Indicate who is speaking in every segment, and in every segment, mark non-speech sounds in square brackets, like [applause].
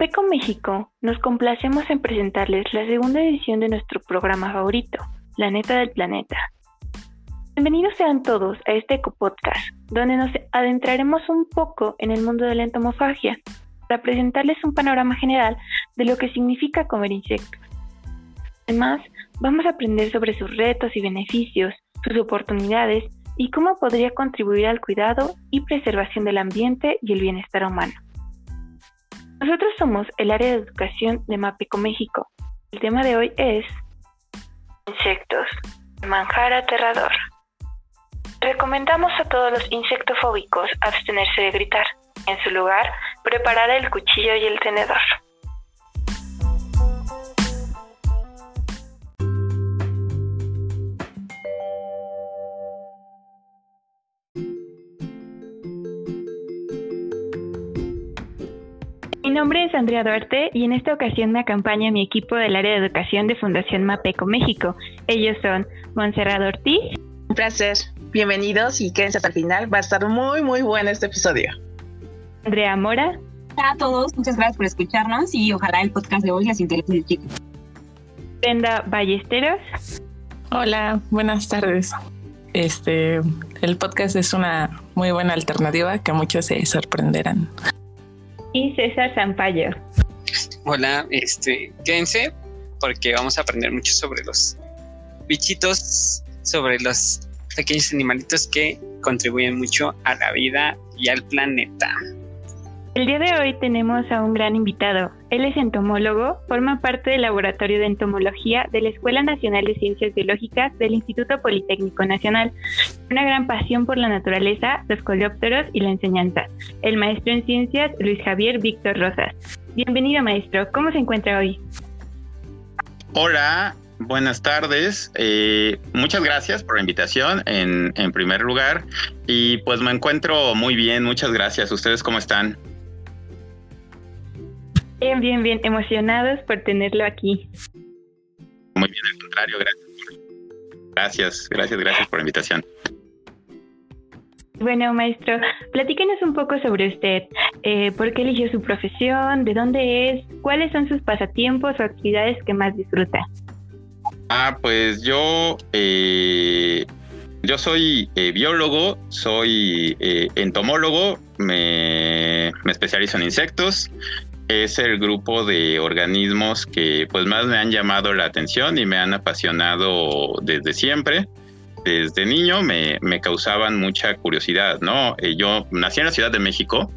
Speaker 1: Beco México nos complacemos en presentarles la segunda edición de nuestro programa favorito, La Neta del Planeta. Bienvenidos sean todos a este ecopodcast, donde nos adentraremos un poco en el mundo de la entomofagia, para presentarles un panorama general de lo que significa comer insectos. Además, vamos a aprender sobre sus retos y beneficios, sus oportunidades y cómo podría contribuir al cuidado y preservación del ambiente y el bienestar humano. Nosotros somos el área de educación de Mapeco México. El tema de hoy es insectos, manjar aterrador. Recomendamos a todos los insectofóbicos abstenerse de gritar. En su lugar, preparar el cuchillo y el tenedor. Mi nombre es Andrea Duarte y en esta ocasión me acompaña mi equipo del área de educación de Fundación Mapeco México. Ellos son Monserrat Ortiz.
Speaker 2: Un placer. Bienvenidos y quédense hasta el final. Va a estar muy, muy bueno este episodio.
Speaker 1: Andrea Mora.
Speaker 3: Hola a todos, muchas gracias por escucharnos y ojalá el podcast de hoy les interese el chico.
Speaker 1: Brenda Ballesteros.
Speaker 4: Hola, buenas tardes. Este, el podcast es una muy buena alternativa que muchos se sorprenderán
Speaker 1: y César Zampayo.
Speaker 5: Hola, este, quédense porque vamos a aprender mucho sobre los bichitos, sobre los pequeños animalitos que contribuyen mucho a la vida y al planeta.
Speaker 1: El día de hoy tenemos a un gran invitado. Él es entomólogo, forma parte del Laboratorio de Entomología de la Escuela Nacional de Ciencias Biológicas del Instituto Politécnico Nacional. Una gran pasión por la naturaleza, los coleópteros y la enseñanza. El maestro en ciencias, Luis Javier Víctor Rosas. Bienvenido, maestro. ¿Cómo se encuentra hoy?
Speaker 6: Hola, buenas tardes. Eh, muchas gracias por la invitación en, en primer lugar. Y pues me encuentro muy bien. Muchas gracias. ¿Ustedes cómo están?
Speaker 1: Bien, bien, bien, emocionados por tenerlo aquí.
Speaker 6: Muy bien, al contrario, gracias. Gracias, gracias, gracias por la invitación.
Speaker 1: Bueno, maestro, platíquenos un poco sobre usted. Eh, ¿Por qué eligió su profesión? ¿De dónde es? ¿Cuáles son sus pasatiempos o actividades que más disfruta?
Speaker 6: Ah, pues yo, eh, yo soy eh, biólogo, soy entomólogo, me, me especializo en insectos es el grupo de organismos que pues más me han llamado la atención y me han apasionado desde siempre. Desde niño me, causaban mucha curiosidad, ¿no? Eh, yo nací en la Ciudad de México,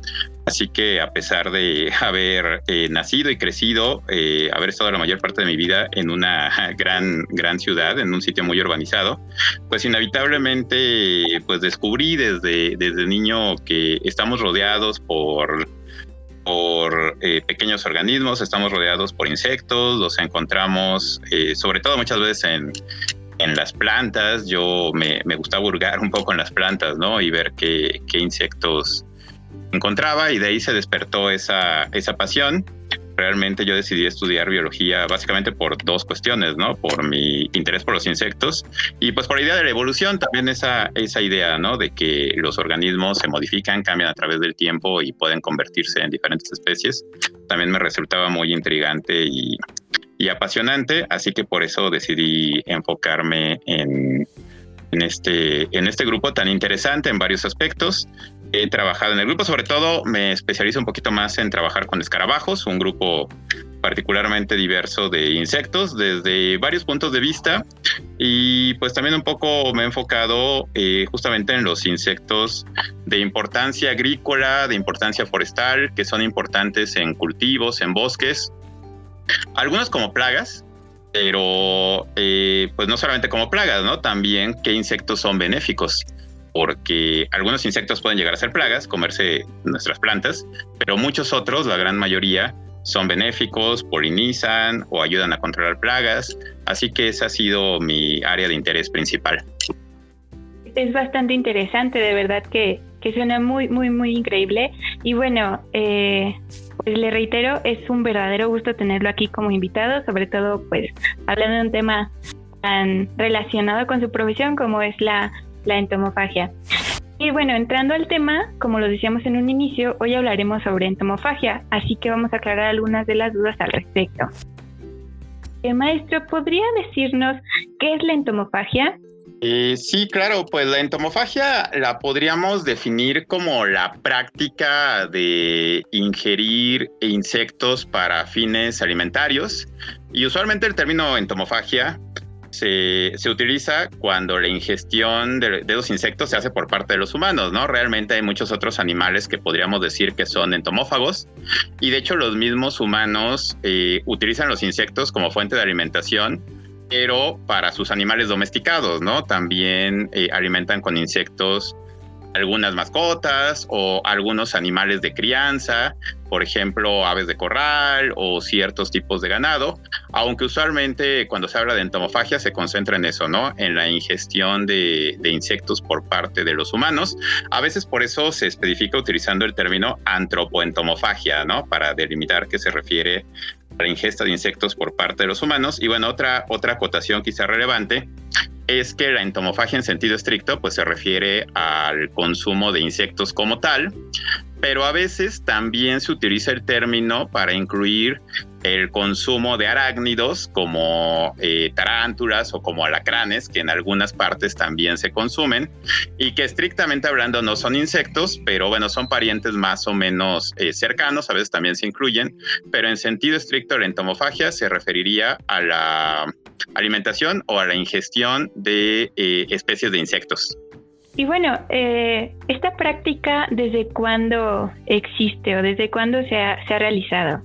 Speaker 6: así que a pesar de [laughs] haber eh, nacido y crecido, eh, haber estado la mayor parte de mi vida en una [laughs] gran, gran ciudad, en un sitio muy urbanizado, pues inevitablemente pues descubrí desde, desde niño que estamos rodeados por por eh, pequeños organismos, estamos rodeados por insectos, los encontramos eh, sobre todo muchas veces en, en las plantas. Yo me, me gusta un poco en las plantas, ¿no? Y ver qué, qué insectos encontraba y de ahí se despertó esa, esa pasión realmente yo decidí estudiar biología básicamente por dos cuestiones, ¿no? Por mi interés por los insectos y pues por la idea de la evolución, también esa, esa idea, ¿no? De que los organismos se modifican, cambian a través del tiempo y pueden convertirse en diferentes especies. También me resultaba muy intrigante y, y apasionante, así que por eso decidí enfocarme en, en este, en este grupo tan interesante en varios aspectos he trabajado en el grupo, sobre todo me especializo un poquito más en trabajar con escarabajos, un grupo particularmente diverso de insectos desde varios puntos de vista. Y pues también un poco me he enfocado eh, justamente en los insectos de importancia agrícola, de importancia forestal, que son importantes en cultivos, en bosques, algunos como plagas, pero eh, pues no solamente como plagas, ¿no? También qué insectos son benéficos porque algunos insectos pueden llegar a ser plagas, comerse nuestras plantas, pero muchos otros, la gran mayoría, son benéficos, polinizan o ayudan a controlar plagas, así que esa ha sido mi área de interés principal.
Speaker 1: Es bastante interesante, de verdad que, suena muy, muy, muy increíble. Y bueno, eh, pues le reitero, es un verdadero gusto tenerlo aquí como invitado, sobre todo pues hablando de un tema tan relacionado con su profesión como es la la entomofagia. Y bueno, entrando al tema, como lo decíamos en un inicio, hoy hablaremos sobre entomofagia, así que vamos a aclarar algunas de las dudas al respecto. Eh, maestro, ¿podría decirnos qué es la entomofagia?
Speaker 6: Eh, sí, claro, pues la entomofagia la podríamos definir como la práctica de ingerir insectos para fines alimentarios. Y usualmente el término entomofagia se, utiliza cuando la ingestión de, los insectos se hace por parte de los humanos, ¿no? Realmente hay muchos otros animales que podríamos decir que son entomófagos y de hecho los mismos humanos eh, utilizan los insectos como fuente de alimentación pero para sus animales domesticados, ¿no? También eh, alimentan con insectos algunas mascotas o algunos animales de crianza, por ejemplo, aves de corral o ciertos tipos de ganado, aunque usualmente cuando se habla de entomofagia se concentra en eso, ¿no? En la ingestión de, insectos por parte de los humanos. A veces por eso se especifica utilizando el término antropoentomofagia, ¿no? Para delimitar que se refiere a la ingesta de insectos por parte de los humanos. Y bueno, otra, otra acotación quizá relevante es que la entomofagia en sentido estricto pues se refiere al consumo de insectos como tal, pero a veces también se utiliza el término para incluir el consumo de arácnidos como eh, tarántulas o como alacranes, que en algunas partes también se consumen y que estrictamente hablando no son insectos, pero bueno, son parientes más o menos eh, cercanos, a veces también se incluyen, pero en sentido estricto la entomofagia se referiría a la alimentación o a la ingestión de eh, especies de insectos.
Speaker 1: Y bueno, ¿esta práctica desde cuándo existe o desde cuándo se ha, realizado?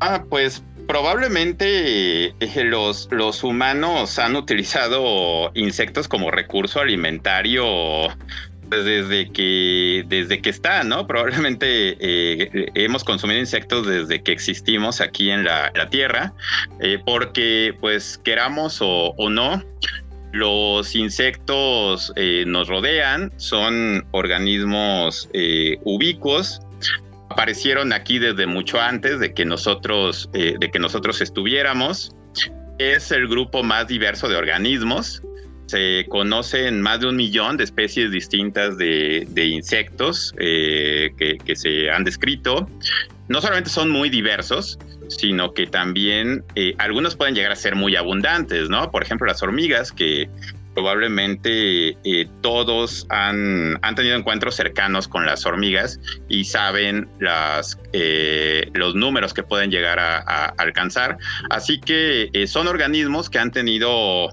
Speaker 6: Ah, pues probablemente eh, los, los humanos han utilizado insectos como recurso alimentario pues, desde que desde que está, ¿no? Probablemente eh, hemos consumido insectos desde que existimos aquí en la, Tierra, porque pues queramos o, o no, los insectos eh, nos rodean, son organismos eh, ubicuos, aparecieron aquí desde mucho antes de que nosotros, eh, de que nosotros estuviéramos. Es el grupo más diverso de organismos. Se conocen más de un millón de especies distintas de, insectos que, que se han descrito. No solamente son muy diversos, sino que también eh, algunos pueden llegar a ser muy abundantes, ¿no? Por ejemplo, las hormigas, que probablemente eh, todos han, tenido encuentros cercanos con las hormigas y saben las, eh, los números que pueden llegar a, alcanzar. Así que son organismos que han tenido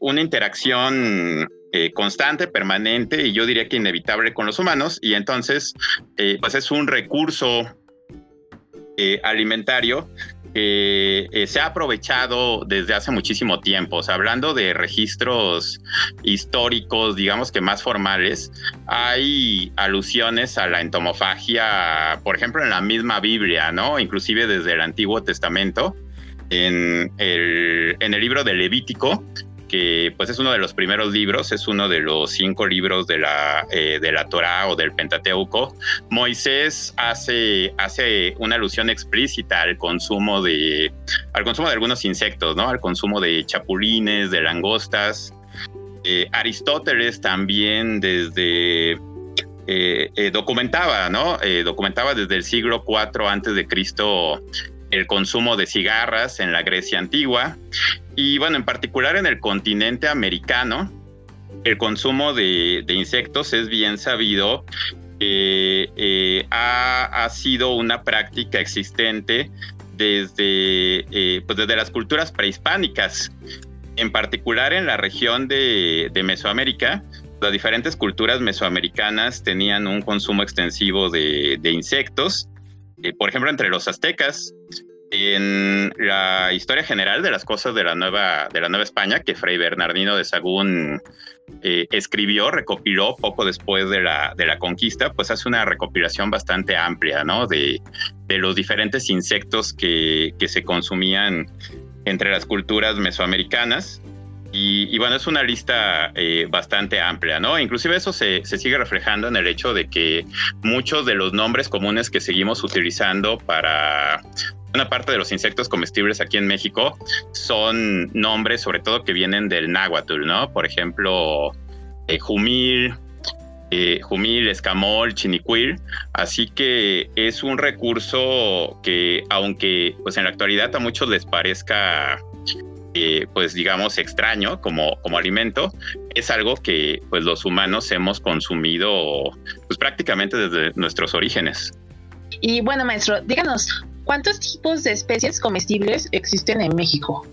Speaker 6: una interacción constante, permanente y yo diría que inevitable con los humanos y entonces pues es un recurso eh, alimentario que eh, se ha aprovechado desde hace muchísimo tiempo. hablando de registros históricos, digamos que más formales, hay alusiones a la entomofagia, por ejemplo, en la misma Biblia, ¿no? Inclusive desde el Antiguo Testamento. En el, en el libro de Levítico que pues es uno de los primeros libros, es uno de los cinco libros de la, eh, de la Torah o del Pentateuco. Moisés hace, hace una alusión explícita al consumo de, al consumo de algunos insectos, ¿no? Al consumo de chapulines, de langostas. Eh, Aristóteles también desde eh, documentaba, ¿no? documentaba desde el siglo IV antes de Cristo el consumo de cigarras en la Grecia antigua y bueno, en particular en el continente americano, el consumo de, insectos es bien sabido eh, ha, sido una práctica existente desde, eh, pues desde las culturas prehispánicas, en particular en la región de, Mesoamérica. Las diferentes culturas mesoamericanas tenían un consumo extensivo de insectos. Eh, por ejemplo, entre los aztecas, en la historia general de las cosas de la nueva, de la nueva España, que Fray Bernardino de Sagún eh, escribió, recopiló poco después de la, de la conquista, pues hace una recopilación bastante amplia, ¿no? De, de los diferentes insectos que, que, se consumían entre las culturas mesoamericanas. Y, bueno, es una lista eh, bastante amplia, ¿no? Inclusive eso se, se, sigue reflejando en el hecho de que muchos de los nombres comunes que seguimos utilizando para una parte de los insectos comestibles aquí en México son nombres sobre todo que vienen del náhuatl, ¿no? Por ejemplo, jumil, jumil, escamol, chinicuil, así que es un recurso que aunque pues en la actualidad a muchos les parezca pues digamos extraño como, como alimento, es algo que pues los humanos hemos consumido pues prácticamente desde nuestros orígenes.
Speaker 2: Y bueno, maestro, díganos, ¿cuántos tipos de especies comestibles existen en México?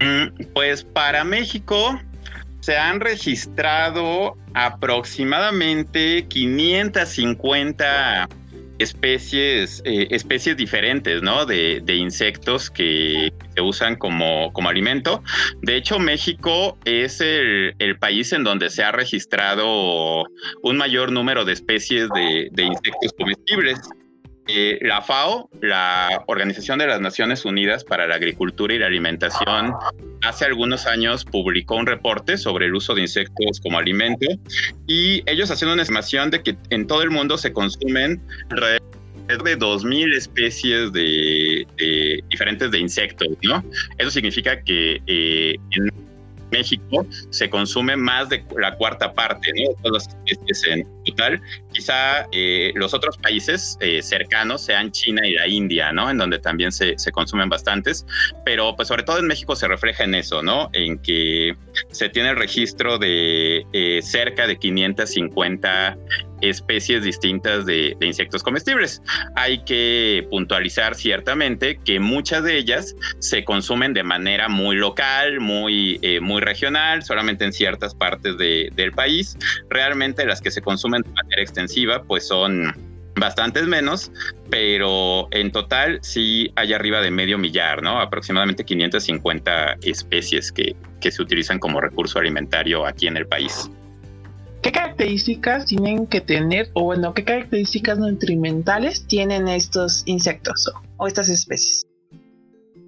Speaker 6: Mm, pues para México se han registrado aproximadamente 550 especies, eh, especies diferentes, ¿no? De, insectos que se usan como, como, alimento. De hecho, México es el, país en donde se ha registrado un mayor número de especies de, de insectos comestibles. Eh, la FAO, la Organización de las Naciones Unidas para la Agricultura y la Alimentación, hace algunos años publicó un reporte sobre el uso de insectos como alimento y ellos hacen una estimación de que en todo el mundo se consumen de 2.000 especies de, diferentes de insectos, ¿no? Eso significa que eh, en México se consume más de la cuarta parte ¿no? de todas las especies en total. Quizá eh, los otros países eh, cercanos sean China y la India, ¿no? En donde también se, se, consumen bastantes, pero pues sobre todo en México se refleja en eso, ¿no? En que se tiene el registro de eh, cerca de 550 especies distintas de, insectos comestibles. Hay que puntualizar ciertamente que muchas de ellas se consumen de manera muy local, muy, eh, muy regional, solamente en ciertas partes del país. Realmente las que se consumen de manera extensiva pues son bastantes menos, pero en total sí hay arriba de medio millar, ¿no? Aproximadamente 550 especies que, que se utilizan como recurso alimentario aquí en el país.
Speaker 2: ¿Qué características tienen que tener, o bueno, qué características nutrimentales tienen estos insectos o, estas especies?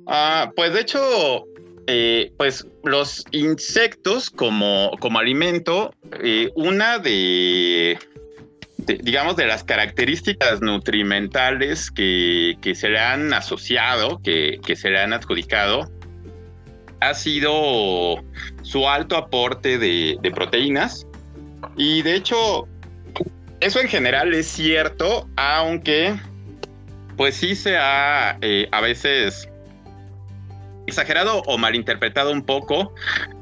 Speaker 6: Ah, pues de hecho, eh, pues los insectos como, como alimento, eh, una de, digamos, de las características nutrimentales que, se le han asociado, que, se le han adjudicado, ha sido su alto aporte de proteínas y de hecho, eso en general es cierto, aunque pues sí se ha eh, a veces exagerado o malinterpretado un poco,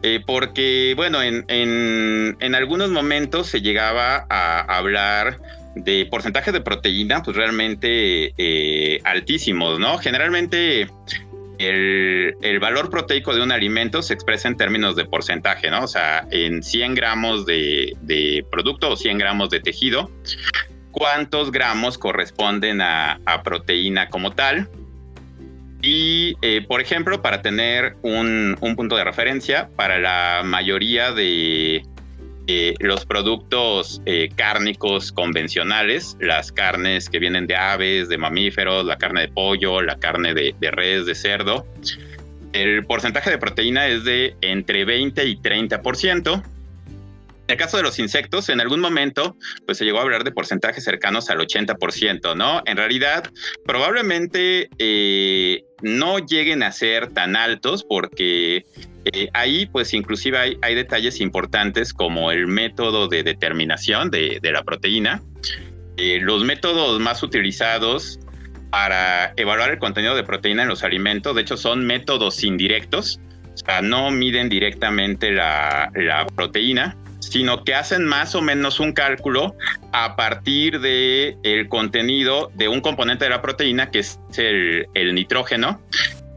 Speaker 6: eh, porque bueno, en, en, algunos momentos se llegaba a hablar de porcentajes de proteína, pues realmente eh, altísimos, ¿no? Generalmente el, valor proteico de un alimento se expresa en términos de porcentaje, ¿no? O sea, en 100 gramos de, producto o 100 gramos de tejido, ¿cuántos gramos corresponden a, proteína como tal? Y, eh, por ejemplo, para tener un, punto de referencia, para la mayoría de, los productos eh, cárnicos convencionales, las carnes que vienen de aves, de mamíferos, la carne de pollo, la carne de, res, de cerdo, el porcentaje de proteína es de entre 20 y 30%. En el caso de los insectos, en algún momento, pues se llegó a hablar de porcentajes cercanos al 80%, ¿no? En realidad, probablemente eh, no lleguen a ser tan altos porque eh, ahí, pues inclusive hay, detalles importantes como el método de determinación de, la proteína. Eh, los métodos más utilizados para evaluar el contenido de proteína en los alimentos, de hecho, son métodos indirectos, o sea, no miden directamente la, proteína, sino que hacen más o menos un cálculo a partir el contenido de un componente de la proteína, que es el nitrógeno,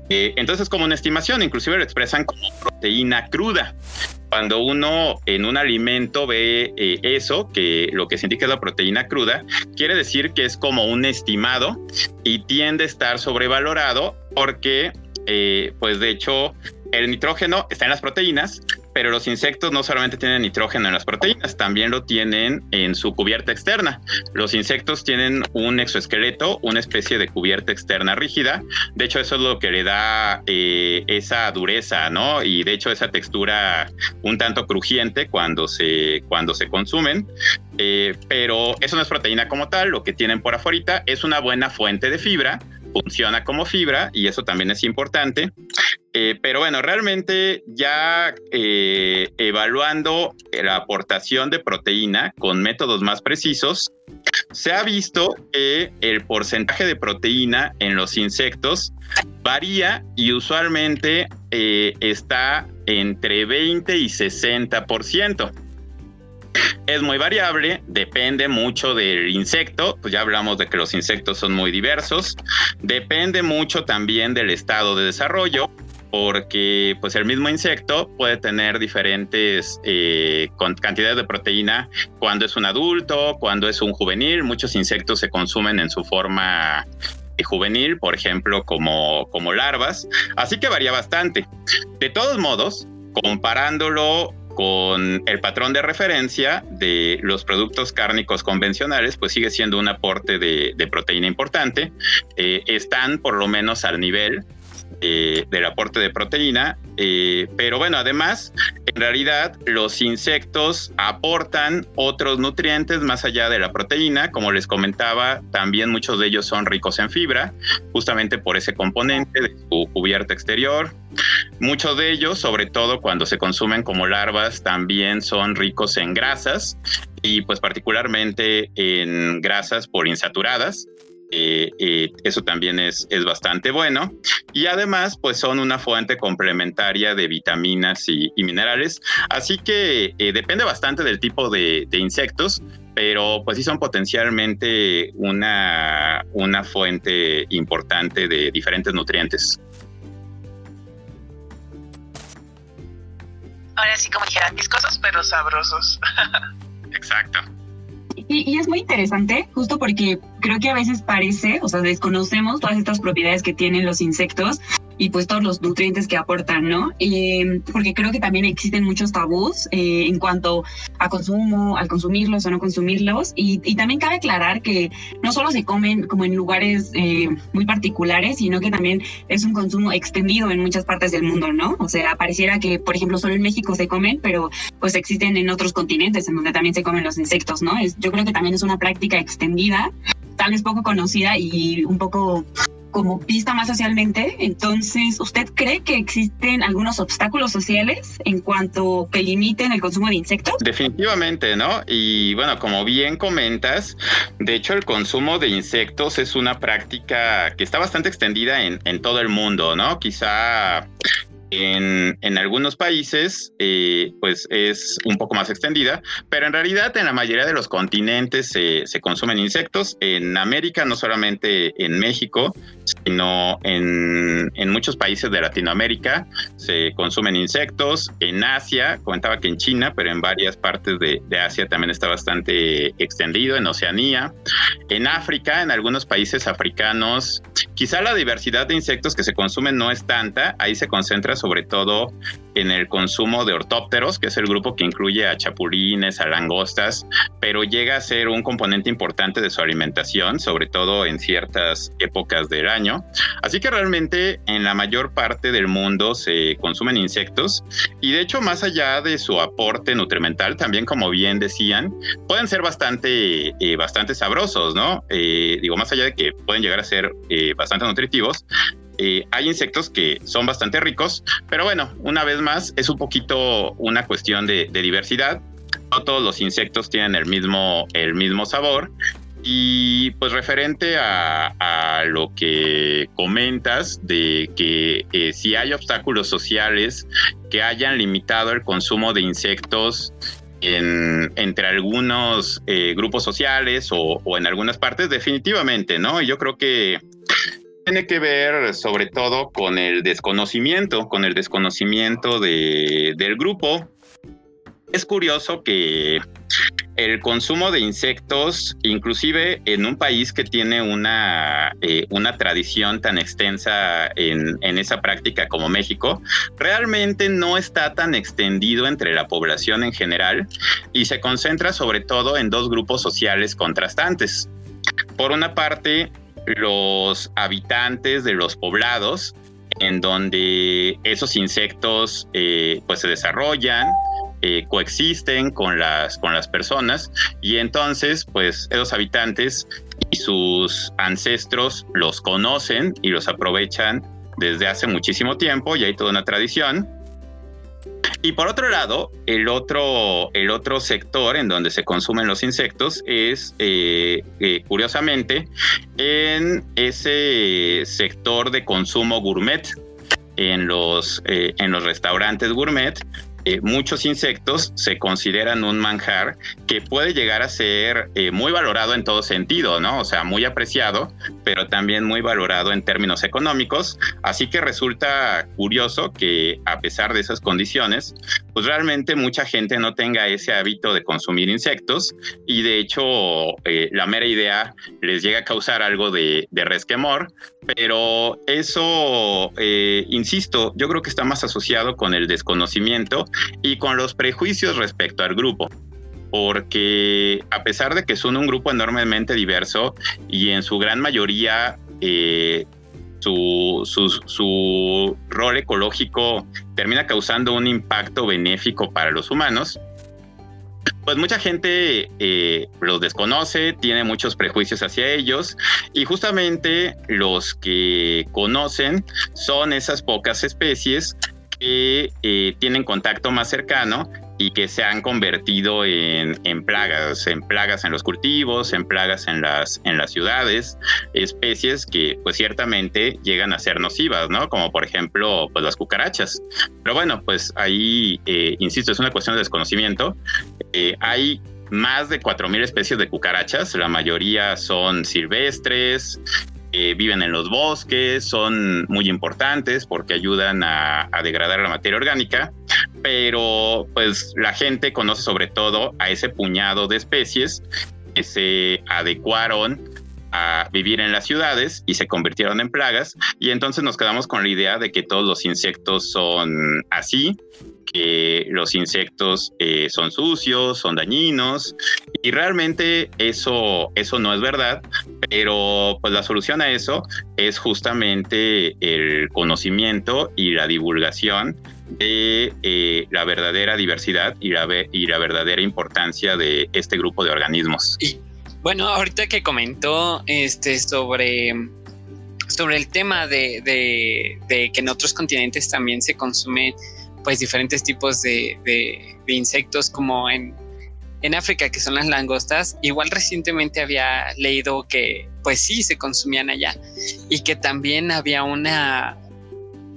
Speaker 6: eh, entonces es como una estimación, inclusive lo expresan como proteína cruda. Cuando uno en un alimento ve eh, eso, que lo que se indica es la proteína cruda, quiere decir que es como un estimado y tiende a estar sobrevalorado porque, eh, pues de hecho, el nitrógeno está en las proteínas, pero los insectos no solamente tienen nitrógeno en las proteínas, también lo tienen en su cubierta externa. Los insectos tienen un exoesqueleto, una especie de cubierta externa rígida. De hecho, eso es lo que le da eh, esa dureza, ¿no? Y de hecho, esa textura un tanto crujiente cuando se, cuando se consumen. Eh, pero eso no es proteína como tal, lo que tienen por afuera es una buena fuente de fibra funciona como fibra y eso también es importante. Eh, pero bueno, realmente ya eh, evaluando la aportación de proteína con métodos más precisos, se ha visto que el porcentaje de proteína en los insectos varía y usualmente eh, está entre 20 y 60%. Es muy variable, depende mucho del insecto, pues ya hablamos de que los insectos son muy diversos, depende mucho también del estado de desarrollo, porque pues el mismo insecto puede tener diferentes eh, cantidades de proteína cuando es un adulto, cuando es un juvenil. Muchos insectos se consumen en su forma eh, juvenil, por ejemplo, como, como larvas. Así que varía bastante. De todos modos, comparándolo con el patrón de referencia de los productos cárnicos convencionales, pues sigue siendo un aporte de, proteína importante. Eh, están por lo menos al nivel eh, del aporte de proteína. Eh, pero bueno, además, en realidad los insectos aportan otros nutrientes más allá de la proteína. Como les comentaba, también muchos de ellos son ricos en fibra, justamente por ese componente de su cubierta exterior. Muchos de ellos, sobre todo cuando se consumen como larvas, también son ricos en grasas y pues particularmente en grasas poliinsaturadas. Eh, eh, eso también es, es, bastante bueno. Y además, pues son una fuente complementaria de vitaminas y, minerales. Así que eh, depende bastante del tipo de, insectos, pero pues sí son potencialmente una, una fuente importante de diferentes nutrientes.
Speaker 2: Ahora sí, como dijeran, viscosos pero sabrosos. [laughs]
Speaker 6: Exacto.
Speaker 3: Y, es muy interesante, justo porque creo que a veces parece, o sea, desconocemos todas estas propiedades que tienen los insectos y pues todos los nutrientes que aportan, ¿no? Porque creo que también existen muchos tabús eh, en cuanto a consumo, al consumirlos o no consumirlos. Y, también cabe aclarar que no solo se comen como en lugares eh, muy particulares, sino que también es un consumo extendido en muchas partes del mundo, ¿no? O sea, pareciera que, por ejemplo, solo en México se comen, pero pues existen en otros continentes en donde también se comen los insectos, ¿no? Es, yo creo que también es una práctica extendida tal vez poco conocida y un poco como pista más socialmente. Entonces, ¿usted cree que existen algunos obstáculos sociales en cuanto que limiten el consumo de insectos?
Speaker 6: Definitivamente, ¿no? Y bueno, como bien comentas, de hecho el consumo de insectos es una práctica que está bastante extendida en, todo el mundo, ¿no? Quizá en, algunos países, eh, pues es un poco más extendida, pero en realidad en la mayoría de los continentes se consumen insectos. En América, no solamente en México, sino en, muchos países de Latinoamérica se consumen insectos. En Asia, comentaba que en China, pero en varias partes de, de Asia también está bastante extendido, en Oceanía. En África, en algunos países africanos, quizá la diversidad de insectos que se consumen no es tanta, ahí se concentra sobre todo en el consumo de ortópteros, que es el grupo que incluye a chapulines, a langostas, pero llega a ser un componente importante de su alimentación, sobre todo en ciertas épocas del año. Así que realmente en la mayor parte del mundo se consumen insectos y de hecho más allá de su aporte nutrimental, también como bien decían, pueden ser bastante, eh, bastante sabrosos, ¿no? Eh, digo, más allá de que pueden llegar a ser eh, bastante nutritivos, hay insectos que son bastante ricos, pero bueno, una vez más, es un poquito una cuestión de, diversidad. No todos los insectos tienen el mismo, el mismo sabor. Y pues referente a, lo que comentas de que eh, si hay obstáculos sociales que hayan limitado el consumo de insectos entre algunos eh, grupos sociales o, en algunas partes, definitivamente, ¿no? Yo creo que tiene que ver sobre todo con el desconocimiento, con el desconocimiento de, del grupo. Es curioso que el consumo de insectos, inclusive en un país que tiene una, eh, una tradición tan extensa en, en, esa práctica como México, realmente no está tan extendido entre la población en general y se concentra sobre todo en dos grupos sociales contrastantes. Por una parte, los habitantes de los poblados en donde esos insectos eh, pues se desarrollan, eh, coexisten con las, con las personas y entonces pues esos habitantes y sus ancestros los conocen y los aprovechan desde hace muchísimo tiempo y hay toda una tradición. Y por otro lado, el otro, el otro sector en donde se consumen los insectos es, eh, eh, curiosamente, en ese sector de consumo gourmet, en los, eh, en los restaurantes gourmet, eh, muchos insectos se consideran un manjar que puede llegar a ser eh, muy valorado en todo sentido, ¿no? O sea, muy apreciado, pero también muy valorado en términos económicos. Así que resulta curioso que a pesar de esas condiciones, pues realmente mucha gente no tenga ese hábito de consumir insectos y de hecho eh, la mera idea les llega a causar algo de, de resquemor, pero eso, insisto, yo creo que está más asociado con el desconocimiento y con los prejuicios respecto al grupo porque a pesar de que son un grupo enormemente diverso y en su gran mayoría eh, su, su, rol ecológico termina causando un impacto benéfico para los humanos, pues mucha gente eh, los desconoce, tiene muchos prejuicios hacia ellos y justamente los que conocen son esas pocas especies que eh, tienen contacto más cercano y que se han convertido en, plagas, en plagas en los cultivos, en plagas en las, en las ciudades, especies que pues ciertamente llegan a ser nocivas, ¿no? Como por ejemplo pues las cucarachas. Pero bueno, pues ahí, eh, insisto, es una cuestión de desconocimiento. Eh, hay más de 4.000 especies de cucarachas, la mayoría son silvestres, viven en los bosques, son muy importantes porque ayudan a, degradar la materia orgánica, pero pues la gente conoce sobre todo a ese puñado de especies que se adecuaron a vivir en las ciudades y se convirtieron en plagas y entonces nos quedamos con la idea de que todos los insectos son así que los insectos eh, son sucios, son dañinos y realmente eso, eso no es verdad, pero pues la solución a eso es justamente el conocimiento y la divulgación de eh, la verdadera diversidad y la, y la verdadera importancia de este grupo de organismos.
Speaker 5: Y bueno, ahorita que comentó este sobre sobre el tema de, de que en otros continentes también se consume pues diferentes tipos de, insectos como en, en África, que son las langostas. Igual recientemente había leído que pues sí se consumían allá y que también había una,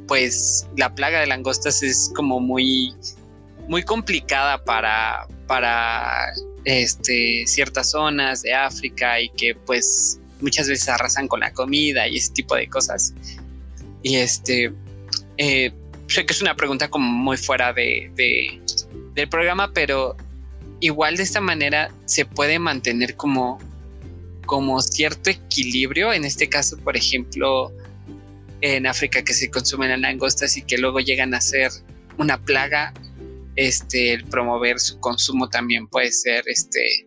Speaker 5: pues la plaga de langostas es como muy, muy complicada para, para este, ciertas zonas de África y que pues muchas veces arrasan con la comida y ese tipo de cosas. Y este, eh, sé que es una pregunta como muy fuera de, del programa, pero igual de esta manera se puede mantener como, como cierto equilibrio. En este caso, por ejemplo, en África que se consumen las langostas y que luego llegan a ser una plaga, este, el promover su consumo también puede ser este,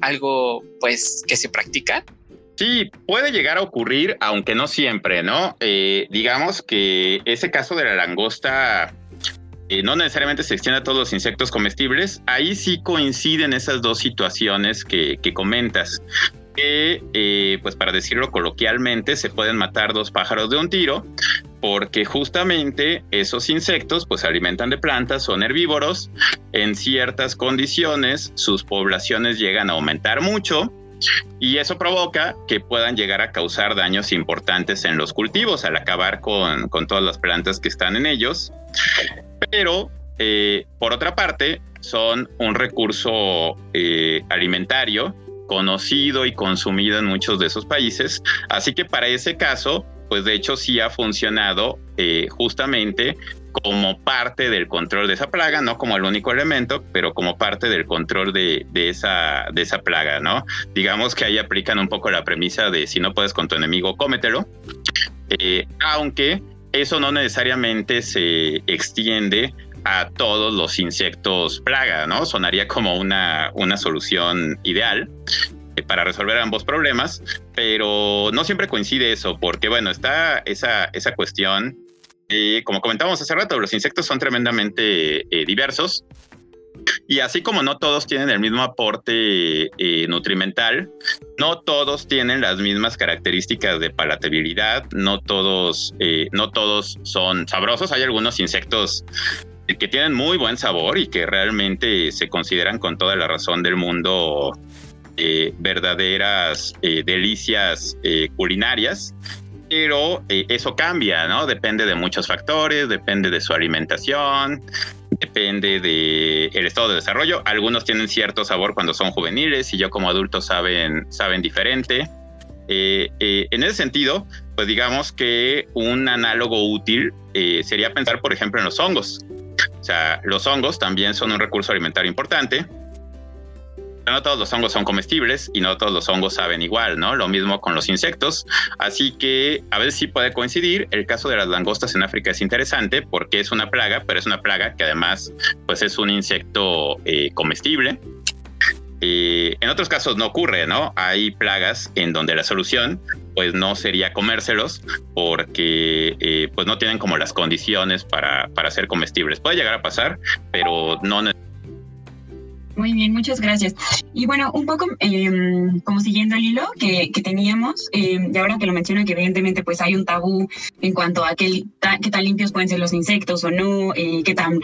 Speaker 5: algo pues que se practica.
Speaker 6: Sí, puede llegar a ocurrir, aunque no siempre, ¿no? Eh, digamos que ese caso de la langosta eh, no necesariamente se extiende a todos los insectos comestibles. Ahí sí coinciden esas dos situaciones que, comentas. Que, eh, pues para decirlo coloquialmente, se pueden matar dos pájaros de un tiro, porque justamente esos insectos pues se alimentan de plantas, son herbívoros, en ciertas condiciones sus poblaciones llegan a aumentar mucho y eso provoca que puedan llegar a causar daños importantes en los cultivos al acabar con, todas las plantas que están en ellos. Pero, eh, por otra parte, son un recurso eh, alimentario conocido y consumido en muchos de esos países. Así que para ese caso, pues de hecho sí ha funcionado eh, justamente como parte del control de esa plaga, no como el único elemento, pero como parte del control de, esa, de esa plaga, ¿no? Digamos que ahí aplican un poco la premisa de si no puedes con tu enemigo, cómetelo, eh, aunque eso no necesariamente se extiende a todos los insectos plaga, ¿no? Sonaría como una, una solución ideal eh, para resolver ambos problemas, pero no siempre coincide eso, porque bueno, está esa, esa cuestión como comentábamos hace rato, los insectos son tremendamente eh, diversos. Y así como no todos tienen el mismo aporte eh, nutrimental, no todos tienen las mismas características de palatabilidad, no todos, eh, no todos son sabrosos. Hay algunos insectos que tienen muy buen sabor y que realmente se consideran con toda la razón del mundo eh, verdaderas delicias culinarias pero eso cambia, ¿no? Depende de muchos factores, depende de su alimentación, depende el estado de desarrollo. Algunos tienen cierto sabor cuando son juveniles y yo como adulto saben, saben diferente. Eh, eh, en ese sentido, pues digamos que un análogo útil eh, sería pensar, por ejemplo, en los hongos. O sea, los hongos también son un recurso alimentario importante no todos los hongos son comestibles y no todos los hongos saben igual, ¿no? Lo mismo con los insectos. Así que a veces sí puede coincidir. El caso de las langostas en África es interesante porque es una plaga, pero es una plaga que además pues es un insecto eh, comestible. Eh, en otros casos no ocurre, ¿no? Hay plagas en donde la solución pues no sería comérselos porque eh, pues no tienen como las condiciones para, para ser comestibles. Puede llegar a pasar, pero no
Speaker 3: muy bien, muchas gracias. Y bueno, un poco em, como siguiendo el hilo que, que teníamos, eh, y ahora que lo mencionan que evidentemente pues hay un tabú en cuanto a qué, qué tan limpios pueden ser los insectos o no, eh, qué tan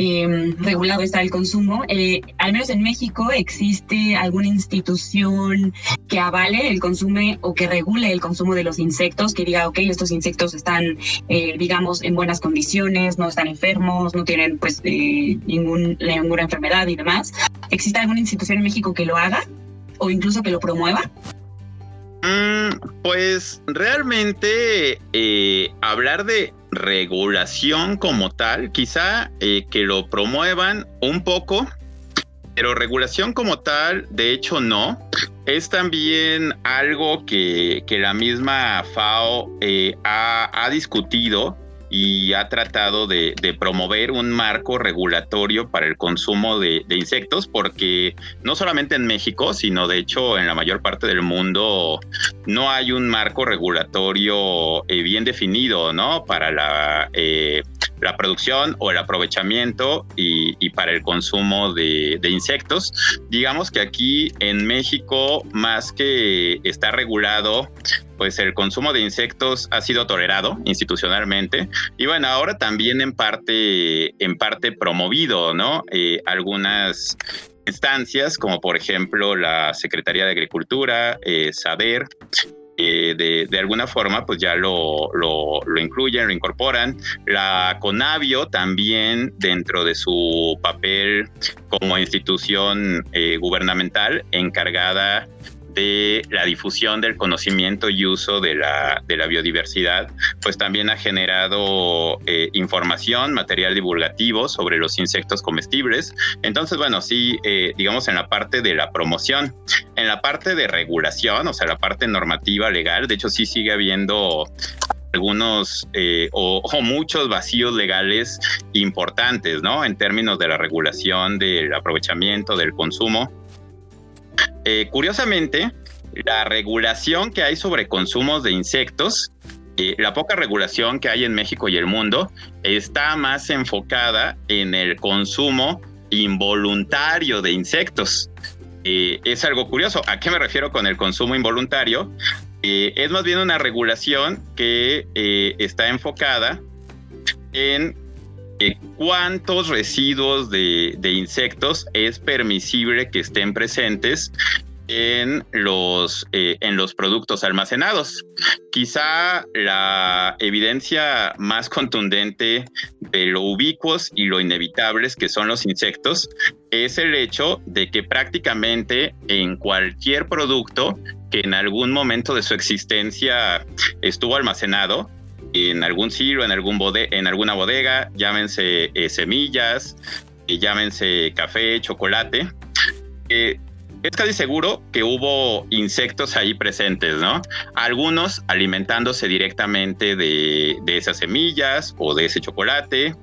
Speaker 3: Em, regulado está el consumo. Eh, al menos en México existe alguna institución que avale el consumo o que regule el consumo de los insectos, que diga, ok, estos insectos están, eh, digamos, en buenas condiciones, no están enfermos, no tienen pues eh, ningún, ninguna enfermedad y demás. ¿Existe alguna institución en México que lo haga o incluso que lo promueva?
Speaker 6: Mm, pues realmente hablar de regulación como tal, quizá eh, que lo promuevan un poco, pero regulación como tal, de hecho no. Es también algo que, la misma FAO eh, ha discutido y ha tratado de, promover un marco regulatorio para el consumo de, insectos, porque no solamente en México, sino de hecho en la mayor parte del mundo no hay un marco regulatorio eh, bien definido, ¿no? Para la, eh, la producción o el aprovechamiento y, para el consumo de, de, insectos. Digamos que aquí en México, más que está regulado, pues el consumo de insectos ha sido tolerado institucionalmente y bueno, ahora también en parte, en parte promovido, ¿no? Eh, algunas instancias como por ejemplo la Secretaría de Agricultura, eh, SADER, eh, de, alguna forma pues ya lo, lo, lo, incluyen, lo incorporan. La CONAVIO también dentro de su papel como institución gubernamental encargada de la difusión del conocimiento y uso de la, de la biodiversidad, pues también ha generado eh, información, material divulgativo sobre los insectos comestibles. Entonces, bueno, sí, eh, digamos en la parte de la promoción, en la parte de regulación, o sea, la parte normativa legal, de hecho sí sigue habiendo algunos eh, o, o, muchos vacíos legales importantes, ¿no? En términos de la regulación del aprovechamiento, del consumo. Eh, curiosamente, la regulación que hay sobre consumos de insectos, eh, la poca regulación que hay en México y el mundo, está más enfocada en el consumo involuntario de insectos. Eh, es algo curioso. ¿A qué me refiero con el consumo involuntario? es más bien una regulación que está enfocada en cuántos residuos de, insectos es permisible que estén presentes en los, eh, en los productos almacenados. Quizá la evidencia más contundente de lo ubicuos y lo inevitables que son los insectos es el hecho de que prácticamente en cualquier producto que en algún momento de su existencia estuvo almacenado, en algún silo, en, algún en alguna bodega, llámense eh, semillas, eh, llámense café, chocolate. Eh, es casi seguro que hubo insectos ahí presentes, ¿no? Algunos alimentándose directamente de, de esas semillas o de ese chocolate,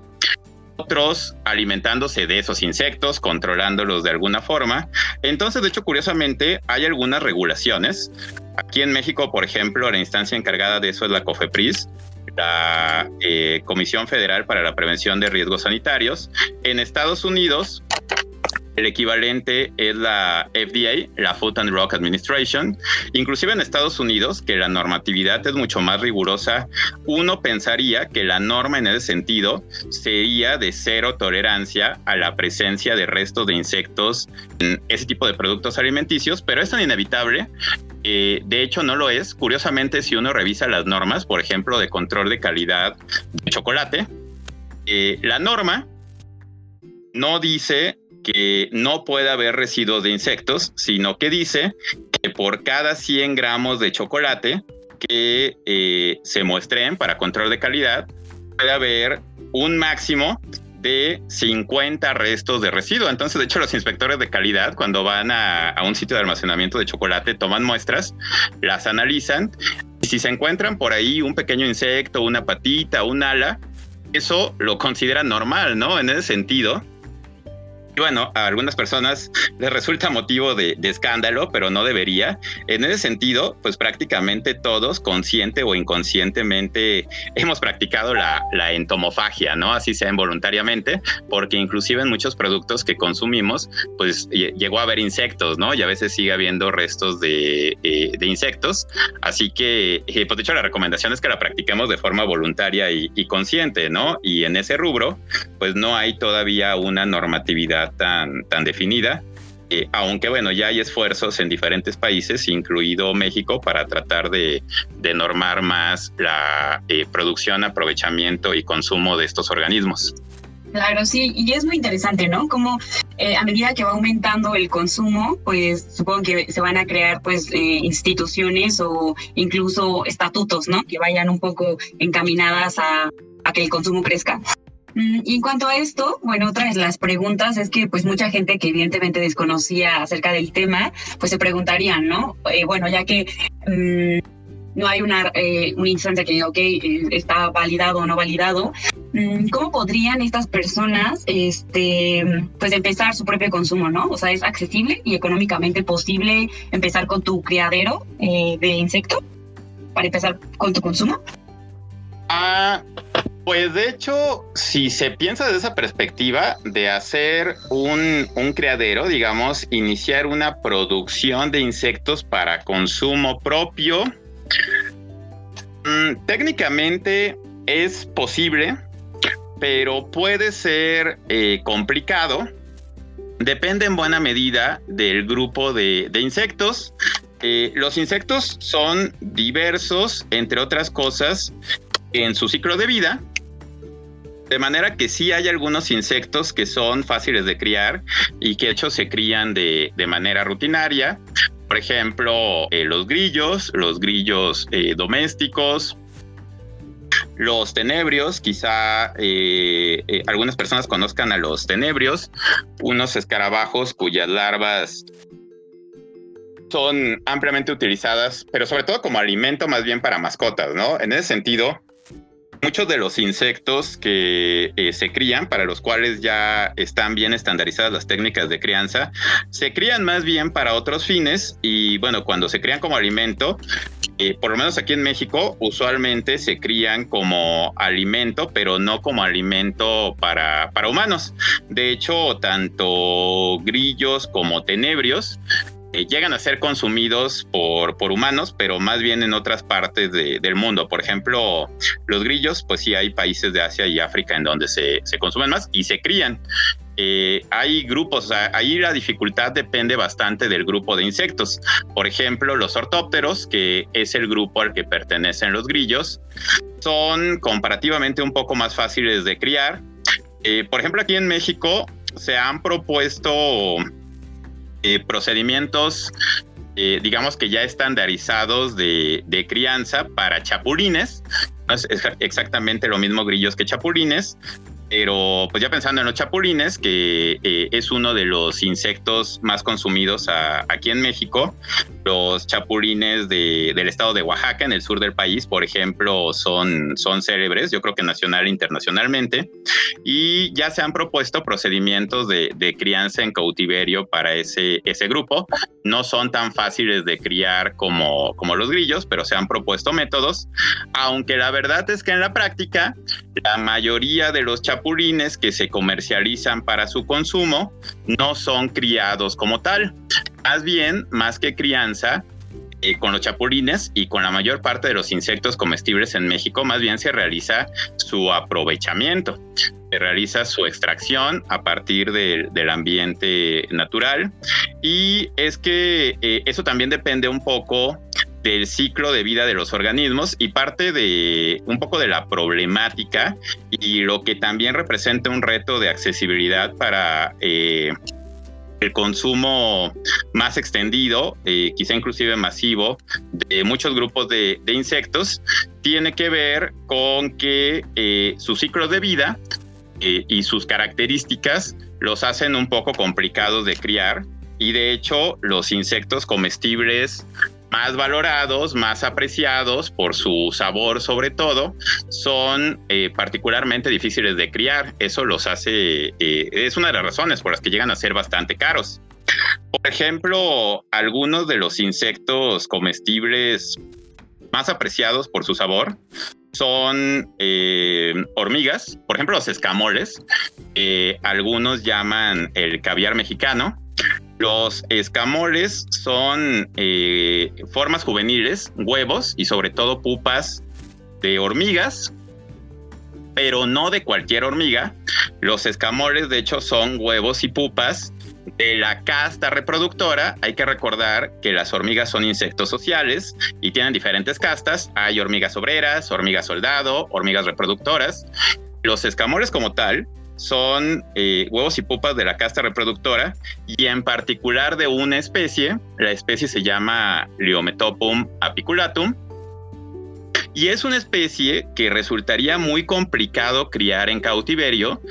Speaker 6: otros alimentándose de esos insectos, controlándolos de alguna forma. Entonces, de hecho, curiosamente, hay algunas regulaciones. Aquí en México, por ejemplo, la instancia encargada de eso es la COFEPRIS, la eh, Comisión Federal para la Prevención de Riesgos Sanitarios. En Estados Unidos el equivalente es la FDA, la Food and Drug Administration. Inclusive en Estados Unidos, que la normatividad es mucho más rigurosa, uno pensaría que la norma en ese sentido sería de cero tolerancia a la presencia de restos de insectos en ese tipo de productos alimenticios, pero es tan inevitable eh, de hecho, no lo es. Curiosamente, si uno revisa las normas, por ejemplo, de control de calidad de chocolate, eh, la norma no dice que no puede haber residuos de insectos, sino que dice que por cada 100 gramos de chocolate que eh, se muestren para control de calidad, puede haber un máximo de 50 restos de residuo. Entonces, de hecho, los inspectores de calidad, cuando van a, a, un sitio de almacenamiento de chocolate, toman muestras, las analizan y si se encuentran por ahí un pequeño insecto, una patita, un ala, eso lo consideran normal, ¿no? En ese sentido, y bueno, a algunas personas [laughs] les resulta motivo de, escándalo, pero no debería. En ese sentido, pues prácticamente todos, consciente o inconscientemente, [laughs] hemos practicado la, entomofagia, ¿no? Así sea involuntariamente, porque inclusive en muchos productos que consumimos, pues llegó a haber insectos, ¿no? Y a veces sigue habiendo restos de, eh, insectos. Así que, eh, pues de hecho, la recomendación es que la practiquemos de forma voluntaria y, y consciente, ¿no? Y en ese rubro, pues no hay todavía una normatividad tan, tan definida. Eh, aunque bueno, ya hay esfuerzos en diferentes países, incluido México, para tratar de, de normar más la eh, producción, aprovechamiento y consumo de estos organismos.
Speaker 3: Claro, sí, y es muy interesante, ¿no? Como eh, a medida que va aumentando el consumo, pues supongo que se van a crear pues instituciones o incluso estatutos, ¿no? Que vayan un poco encaminadas a, a que el consumo crezca. Mm, y en cuanto a esto, bueno, otra de las preguntas es que pues mucha gente que evidentemente desconocía acerca del tema, pues se preguntarían, ¿no? Eh, bueno, ya que mm, no hay una, eh, una instancia que ok, eh, está validado o no validado, mm, ¿cómo podrían estas personas este, pues empezar su propio consumo, ¿no? O sea, ¿es accesible y económicamente posible empezar con tu criadero de insecto para empezar con tu consumo?
Speaker 6: Ah, pues de hecho, si se piensa desde esa perspectiva de hacer un, criadero, digamos, iniciar una producción de insectos para consumo propio, mm, técnicamente es posible, pero puede ser eh, complicado. Depende en buena medida del grupo de, insectos. Eh, los insectos son diversos, entre otras cosas, en su ciclo de vida de manera que sí hay algunos insectos que son fáciles de criar y que de hecho se crían de, manera rutinaria. Por ejemplo, eh, los grillos, los grillos eh, domésticos, los tenebrios, quizá eh, algunas personas conozcan a los tenebrios, unos escarabajos cuyas larvas son ampliamente utilizadas, pero sobre todo como alimento más bien para mascotas, ¿no? En ese sentido, muchos de los insectos que eh, se crían, para los cuales ya están bien estandarizadas las técnicas de crianza, se crían más bien para otros fines y bueno, cuando se crían como alimento, eh, por lo menos aquí en México, usualmente se crían como alimento, pero no como alimento para, para humanos. De hecho, tanto grillos como tenebrios eh, llegan a ser consumidos por, por humanos, pero más bien en otras partes del mundo. Por ejemplo, los grillos, pues sí hay países de Asia y África en donde se, se consumen más y se crían. Eh, hay grupos, o ahí la dificultad depende bastante del grupo de insectos. Por ejemplo, los ortópteros, que es el grupo al que pertenecen los grillos, son comparativamente un poco más fáciles de criar. Eh, por ejemplo, aquí en México se han propuesto eh, procedimientos, eh, digamos que ya estandarizados de, crianza para chapulines. es, exactamente lo mismo grillos que chapulines, pero pues ya pensando en los chapulines, que eh, es uno de los insectos más consumidos aquí en México, los chapulines del estado de Oaxaca, en el sur del país, por ejemplo, son, son célebres, yo creo que nacional e internacionalmente, y ya se han propuesto procedimientos de, crianza en cautiverio para ese, ese grupo. No son tan fáciles de criar como, como los grillos, pero se han propuesto métodos, aunque la verdad es que en la práctica, la mayoría de los chapulines que se comercializan para su consumo no son criados como tal. Más bien, más que crianza, eh, con los chapulines y con la mayor parte de los insectos comestibles en México, más bien se realiza su aprovechamiento, se realiza su extracción a partir del ambiente natural y es que eh, eso también depende un poco del ciclo de vida de los organismos y parte de un poco de la problemática y lo que también representa un reto de accesibilidad para eh, el consumo más extendido, eh, quizá inclusive masivo, de muchos grupos de, insectos, tiene que ver con que eh, sus ciclos de vida eh, y sus características los hacen un poco complicados de criar y de hecho los insectos comestibles más valorados, más apreciados por su sabor sobre todo, son eh, particularmente difíciles de criar. Eso los hace, eh, es una de las razones por las que llegan a ser bastante caros. Por ejemplo, algunos de los insectos comestibles más apreciados por su sabor son eh, hormigas, por ejemplo los escamoles, algunos llaman el caviar mexicano, los escamoles son eh, formas juveniles, huevos y sobre todo pupas de hormigas, pero no de cualquier hormiga. Los escamoles de hecho son huevos y pupas de la casta reproductora. Hay que recordar que las hormigas son insectos sociales y tienen diferentes castas. Hay hormigas obreras, hormigas soldado, hormigas reproductoras. Los escamoles como tal son eh, huevos y pupas de la casta reproductora y en particular de una especie, la especie se llama Liometopum apiculatum y es una especie que resultaría muy complicado criar en cautiverio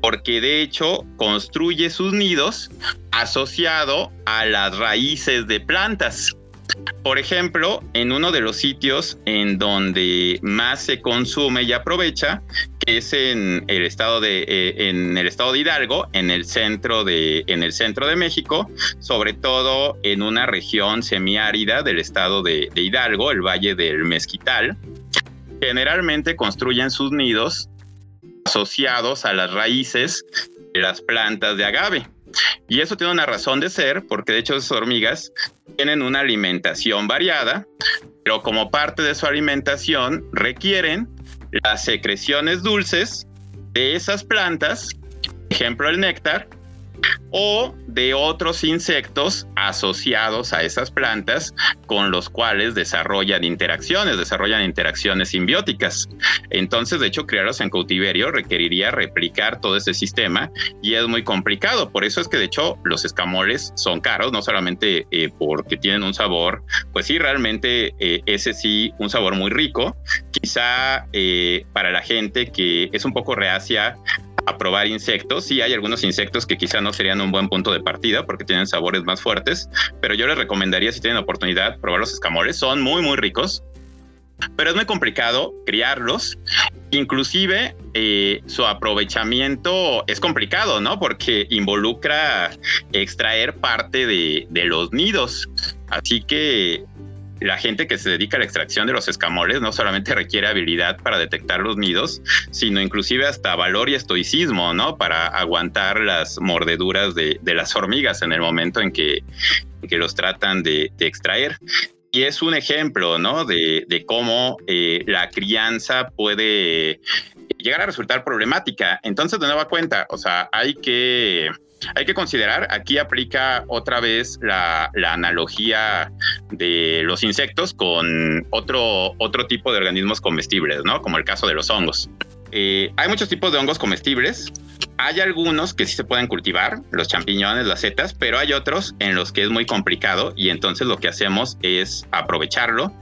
Speaker 6: porque de hecho construye sus nidos asociado a las raíces de plantas. Por ejemplo, en uno de los sitios en donde más se consume y aprovecha, que es en el estado de, eh, en el estado de Hidalgo, en el centro de, en el centro de México, sobre todo en una región semiárida del estado de, de Hidalgo, el Valle del Mezquital. Generalmente construyen sus nidos asociados a las raíces de las plantas de agave. Y eso tiene una razón de ser, porque de hecho esas hormigas tienen una alimentación variada, pero como parte de su alimentación requieren las secreciones dulces de esas plantas, ejemplo el néctar, o de otros insectos asociados a esas plantas con los cuales desarrollan interacciones, desarrollan interacciones simbióticas. Entonces, de hecho, criarlos en cautiverio requeriría replicar todo ese sistema y es muy complicado. Por eso es que, de hecho, los escamoles son caros, no solamente eh, porque tienen un sabor, pues sí, realmente eh, ese sí, un sabor muy rico. Quizá eh, para la gente que es un poco reacia a probar insectos. Sí, hay algunos insectos que quizá no serían un buen punto de partida porque tienen sabores más fuertes, pero yo les recomendaría si tienen oportunidad probar los escamoles. Son muy, muy ricos, pero es muy complicado criarlos. Inclusive eh, su aprovechamiento es complicado, ¿no? Porque involucra extraer parte de, de los nidos. Así que la gente que se dedica a la extracción de los escamoles no solamente [laughs] requiere habilidad para detectar los nidos, sino inclusive hasta valor y estoicismo, ¿no? Para aguantar las mordeduras de, las hormigas en el momento en que, los tratan de, extraer. Y es un ejemplo, ¿no? De, cómo eh, la crianza puede llegar a resultar problemática. Entonces, de nueva cuenta, o sea, hay que hay que considerar, aquí aplica otra vez la, analogía de los insectos con otro, otro tipo de organismos comestibles, ¿no? Como el caso de los hongos. Eh, hay muchos tipos de hongos comestibles. Hay algunos que sí se pueden cultivar, los champiñones, las setas, pero hay otros en los que es muy complicado y entonces lo que hacemos es aprovecharlo.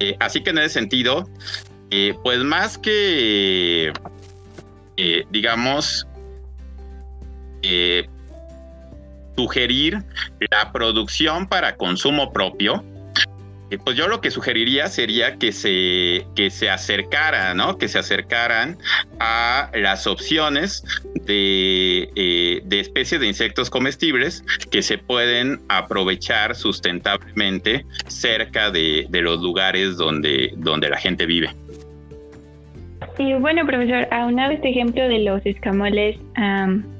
Speaker 6: Eh, así que en ese sentido, eh, pues más que, digamos, sugerir la producción para consumo propio, eh, pues yo lo que sugeriría sería que se, que se acercaran, ¿no? Que se acercaran a las opciones de, eh, de especies de insectos comestibles que se pueden aprovechar sustentablemente cerca de, de los lugares donde, donde la gente vive.
Speaker 1: Y bueno, profesor, aunado este ejemplo de los escamoles,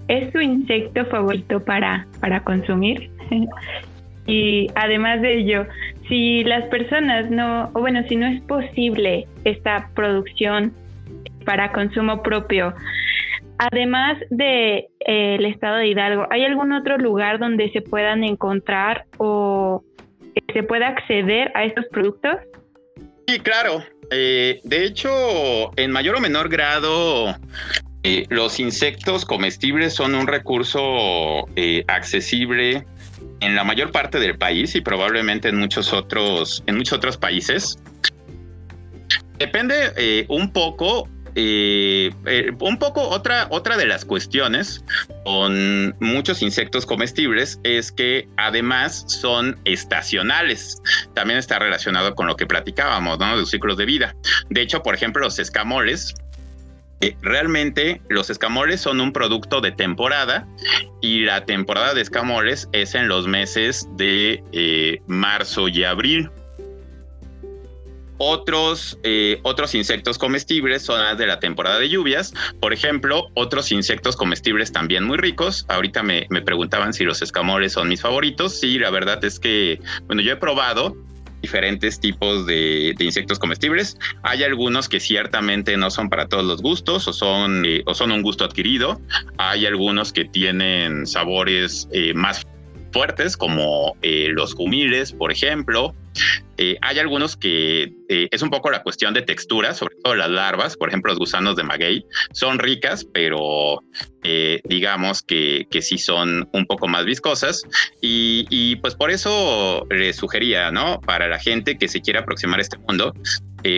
Speaker 1: ¿es su insecto favorito para, para consumir? [laughs] y además de ello, si las personas no, o bueno, si no es posible esta producción para consumo propio, además de eh, estado de Hidalgo, ¿hay algún otro lugar donde se puedan encontrar o se pueda acceder a estos productos?
Speaker 6: Sí, claro. Eh, de hecho, en mayor o menor grado, eh, los insectos comestibles son un recurso accesible en la mayor parte del país y probablemente en muchos otros, en muchos otros países. Depende eh, un poco eh, un poco otra, otra de las cuestiones con muchos insectos comestibles es que además son estacionales. También está relacionado con lo que platicábamos, ¿no? De los ciclos de vida. De hecho, por ejemplo, los escamoles eh, realmente los escamoles son un producto de temporada y la temporada de escamoles es en los meses de eh, marzo y abril. Otros, eh, otros insectos comestibles son las de la temporada de lluvias. Por ejemplo, otros insectos comestibles también muy ricos. Ahorita me, me preguntaban si los escamoles son mis favoritos. Sí, la verdad es que, bueno, yo he probado diferentes tipos de, insectos comestibles. Hay algunos que ciertamente no son para todos los gustos o son, eh, o son un gusto adquirido. Hay algunos que tienen sabores eh, más fuertes como eh, los humiles, por ejemplo. Eh, hay algunos que eh, es un poco la cuestión de textura, sobre todo las larvas, por ejemplo, los gusanos de maguey, son ricas, pero digamos que, que, sí son un poco más viscosas. Y, y, pues por eso les sugería, ¿no? Para la gente que se quiere aproximar a este mundo,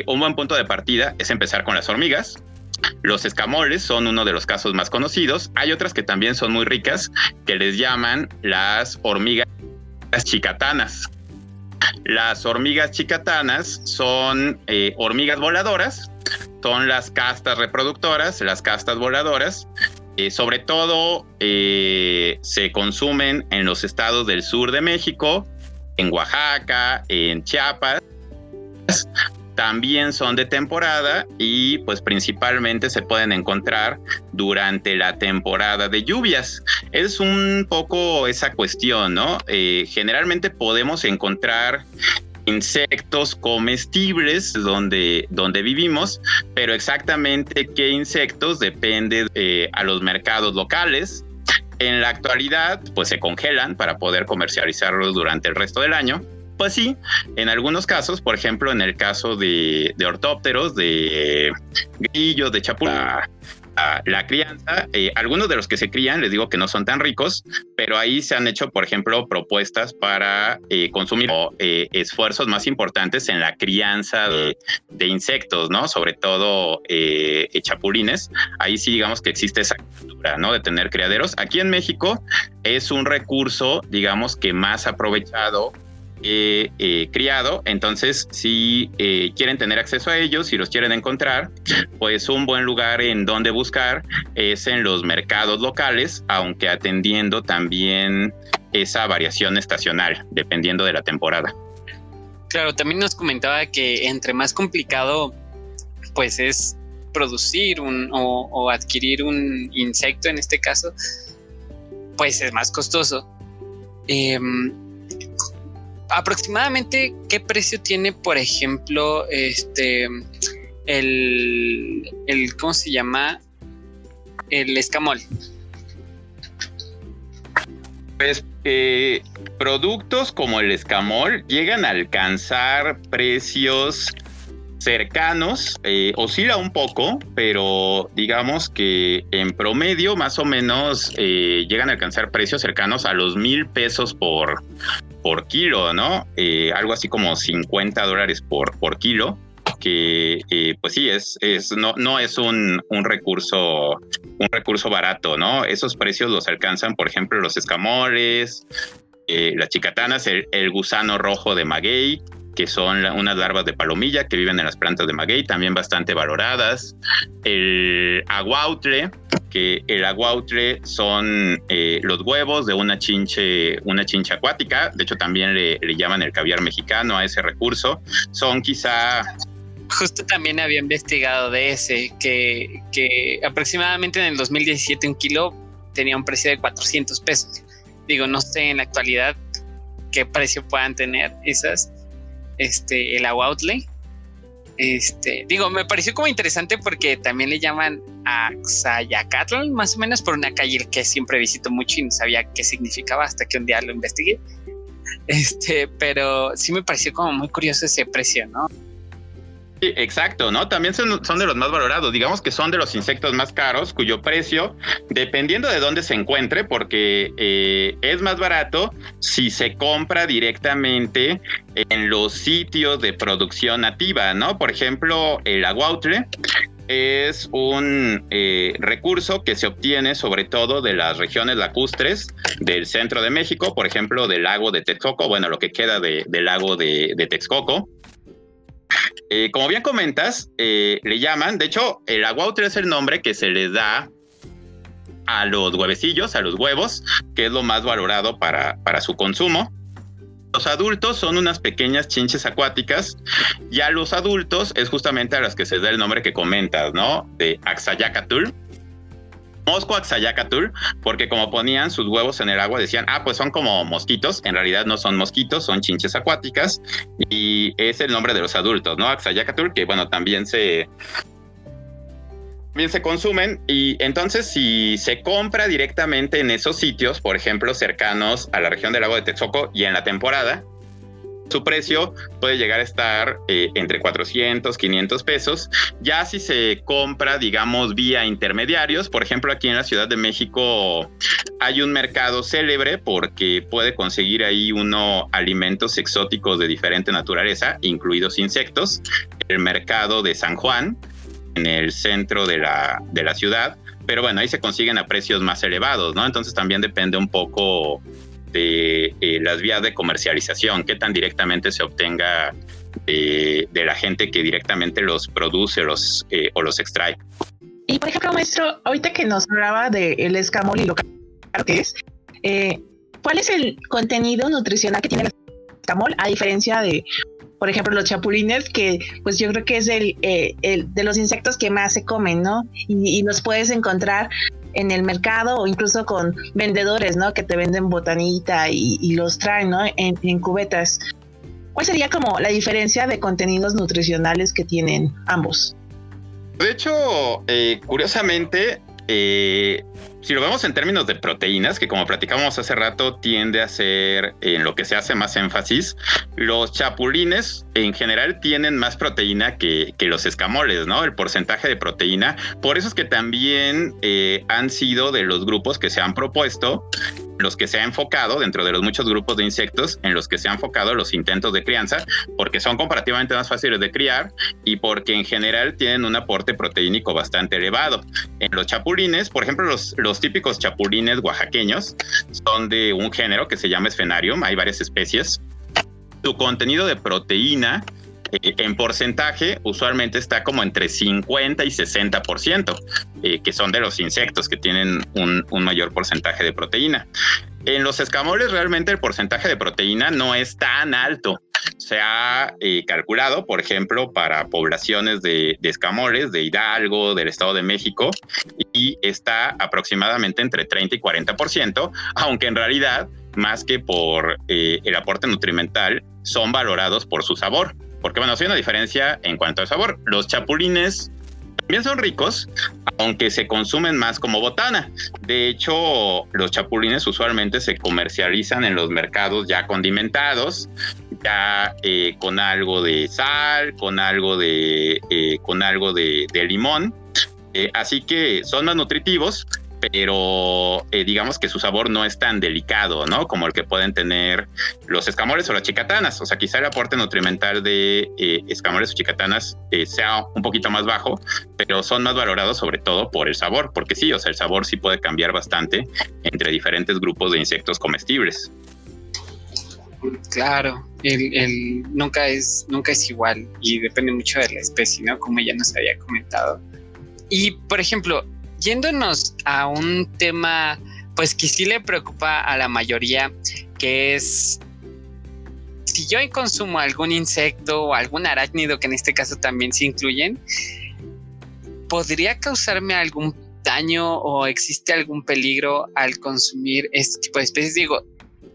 Speaker 6: un buen punto de partida es empezar con las hormigas, los escamoles son uno de los casos más conocidos. Hay otras que también son muy ricas, que les llaman las hormigas chicatanas. Las hormigas chicatanas son eh, hormigas voladoras, son las castas reproductoras, las castas voladoras. Eh, sobre todo eh, se consumen en los estados del sur de México, en Oaxaca, en Chiapas, también son de temporada y pues principalmente se pueden encontrar durante la temporada de lluvias. Es un poco esa cuestión, ¿no? Eh, generalmente podemos encontrar insectos comestibles donde, donde vivimos, pero exactamente qué insectos depende eh, a los mercados locales. En la actualidad, pues se congelan para poder comercializarlos durante el resto del año pues sí, en algunos casos, por ejemplo, en el caso de, ortópteros, de grillos, de chapulines, la crianza, eh, algunos de los que se crían, les digo que no son tan ricos, pero ahí se han hecho, por ejemplo, propuestas para eh, consumir eh, esfuerzos más importantes en la crianza de, de insectos, ¿no? Sobre todo chapulines. Ahí sí digamos que existe esa cultura, ¿no? De tener criaderos. Aquí en México es un recurso, digamos que más aprovechado eh, criado. Entonces, si eh, quieren tener acceso a ellos, si los quieren encontrar, pues un buen lugar en donde buscar es en los mercados locales, aunque atendiendo también esa variación estacional, dependiendo de la temporada.
Speaker 5: Claro, también nos comentaba que entre más complicado, pues es producir un, o adquirir un insecto en este caso, pues es más costoso. Eh, aproximadamente qué precio tiene, por ejemplo, este el, el ¿cómo se llama? El escamol.
Speaker 6: Pues eh, productos como el escamol llegan a alcanzar precios cercanos, eh, oscila un poco, pero digamos que en promedio más o menos eh, llegan a alcanzar precios cercanos a los mil pesos por, por kilo, ¿no? Eh, algo así como 50 dólares por, por kilo. porque eh, pues sí, es, es, no, no es un, un, recurso, un recurso barato, ¿no? Esos precios los alcanzan, por ejemplo, los escamoles, eh, las chicatanas, el, el, gusano rojo de maguey, que son unas larvas de palomilla que viven en las plantas de maguey, también bastante valoradas. El aguautle, que el aguautle son eh, los huevos de una chinche, una chincha acuática, de hecho también le, llaman el caviar mexicano a ese recurso, son quizá...
Speaker 5: Justo también había investigado de ese, que, que aproximadamente en el 2017 un kilo tenía un precio de 400 pesos. Digo, no sé en la actualidad qué precio puedan tener esas, este, el aguautle, este, digo, me pareció como interesante porque también le llaman a Xayacatl, más o menos por una calle que siempre visito mucho y no sabía qué significaba hasta que un día lo investigué. Este, pero sí me pareció como muy curioso ese precio, ¿no?
Speaker 6: Sí, exacto, ¿no? También son, de los más valorados, digamos que son de los insectos más caros, cuyo precio, dependiendo de dónde se encuentre, porque eh, es más barato si se compra directamente en los sitios de producción nativa, ¿no? Por ejemplo, el aguautle es un eh, recurso que se obtiene sobre todo de las regiones lacustres del centro de México, por ejemplo, del lago de Texcoco, bueno, lo que queda de, del lago de, de Texcoco. Eh, como bien comentas, eh, le llaman, de hecho, el aguautre es el nombre que se les da a los huevecillos, a los huevos, que es lo más valorado para, para su consumo. Los adultos son unas pequeñas chinches acuáticas y a los adultos es justamente a las que se da el nombre que comentas, ¿no? De Axayacatul Mosco Axayacatul, porque como ponían sus huevos en el agua, decían, ah, pues son como mosquitos. En realidad no son mosquitos, son chinches acuáticas. Y es el nombre de los adultos, ¿no? Axayacatul, que bueno, también se, bien se consumen y entonces si se compra directamente en esos sitios, por ejemplo, cercanos a la región del lago de Texcoco y en la temporada, su precio puede llegar a estar eh, entre 400, 500 pesos. Ya si se compra, digamos, vía intermediarios, por ejemplo, aquí en la Ciudad de México hay un mercado célebre porque puede conseguir ahí uno alimentos exóticos de diferente naturaleza, incluidos insectos. El mercado de San Juan, en el centro de la, de la ciudad, pero bueno, ahí se consiguen a precios más elevados, ¿no? Entonces también depende un poco de eh, las vías de comercialización, qué tan directamente se obtenga de, de la gente que directamente los produce los, eh, o los extrae.
Speaker 2: Y por ejemplo, maestro, ahorita que nos hablaba del escamol y lo que es, eh, ¿cuál es el contenido nutricional que tiene el escamol a diferencia de, por ejemplo, los chapulines, que pues yo creo que es el, eh, el de los insectos que más se comen, ¿no? Y, y los puedes encontrar en el mercado o incluso con vendedores, ¿no? Que te venden botanita y, los traen, ¿no? En, en, cubetas. ¿Cuál sería como la diferencia de contenidos nutricionales que tienen ambos?
Speaker 6: De hecho, eh, curiosamente, eh, si lo vemos en términos de proteínas, que como platicamos hace rato, tiende a ser en lo que se hace más énfasis, los chapulines en general tienen más proteína que, los escamoles, ¿no? El porcentaje de proteína. Por eso es que también eh, han sido de los grupos que se han propuesto los que se ha enfocado dentro de los muchos grupos de insectos en los que se han enfocado los intentos de crianza, porque son comparativamente más fáciles de criar y porque en general tienen un aporte proteínico bastante elevado. En los chapulines, por ejemplo, los, los típicos chapulines oaxaqueños son de un género que se llama Sphenarium, hay varias especies. Su contenido de proteína eh, en porcentaje usualmente está como entre 50 y 60%, eh, que son de los insectos que tienen un, mayor porcentaje de proteína. En los escamoles realmente el porcentaje de proteína no es tan alto. Se ha eh, calculado, por ejemplo, para poblaciones de, de, escamoles de Hidalgo, del Estado de México, y está aproximadamente entre 30 y 40%, aunque en realidad, más que por eh, el aporte nutrimental, son valorados por su sabor. Porque bueno, hay una diferencia en cuanto al sabor. Los chapulines también son ricos, aunque se consumen más como botana. De hecho, los chapulines usualmente se comercializan en los mercados ya condimentados, ya eh, con algo de sal, con algo de, eh, con algo de limón. Eh, así que son más nutritivos, pero eh, digamos que su sabor no es tan delicado, ¿no? Como el que pueden tener los escamoles o las chicatanas. O sea, quizá el aporte nutrimental de eh, escamoles o chicatanas eh, sea un poquito más bajo, pero son más valorados sobre todo por el sabor, porque sí, o sea, el sabor sí puede cambiar bastante entre diferentes grupos de insectos comestibles.
Speaker 5: Claro, el, nunca es nunca es igual y depende mucho de la especie, ¿no? Como ya nos había comentado. Y por ejemplo, yéndonos a un tema, pues que sí le preocupa a la mayoría, que es si yo consumo algún insecto o algún arácnido, que en este caso también se incluyen, ¿podría causarme algún daño o existe algún peligro al consumir este tipo de especies? Digo,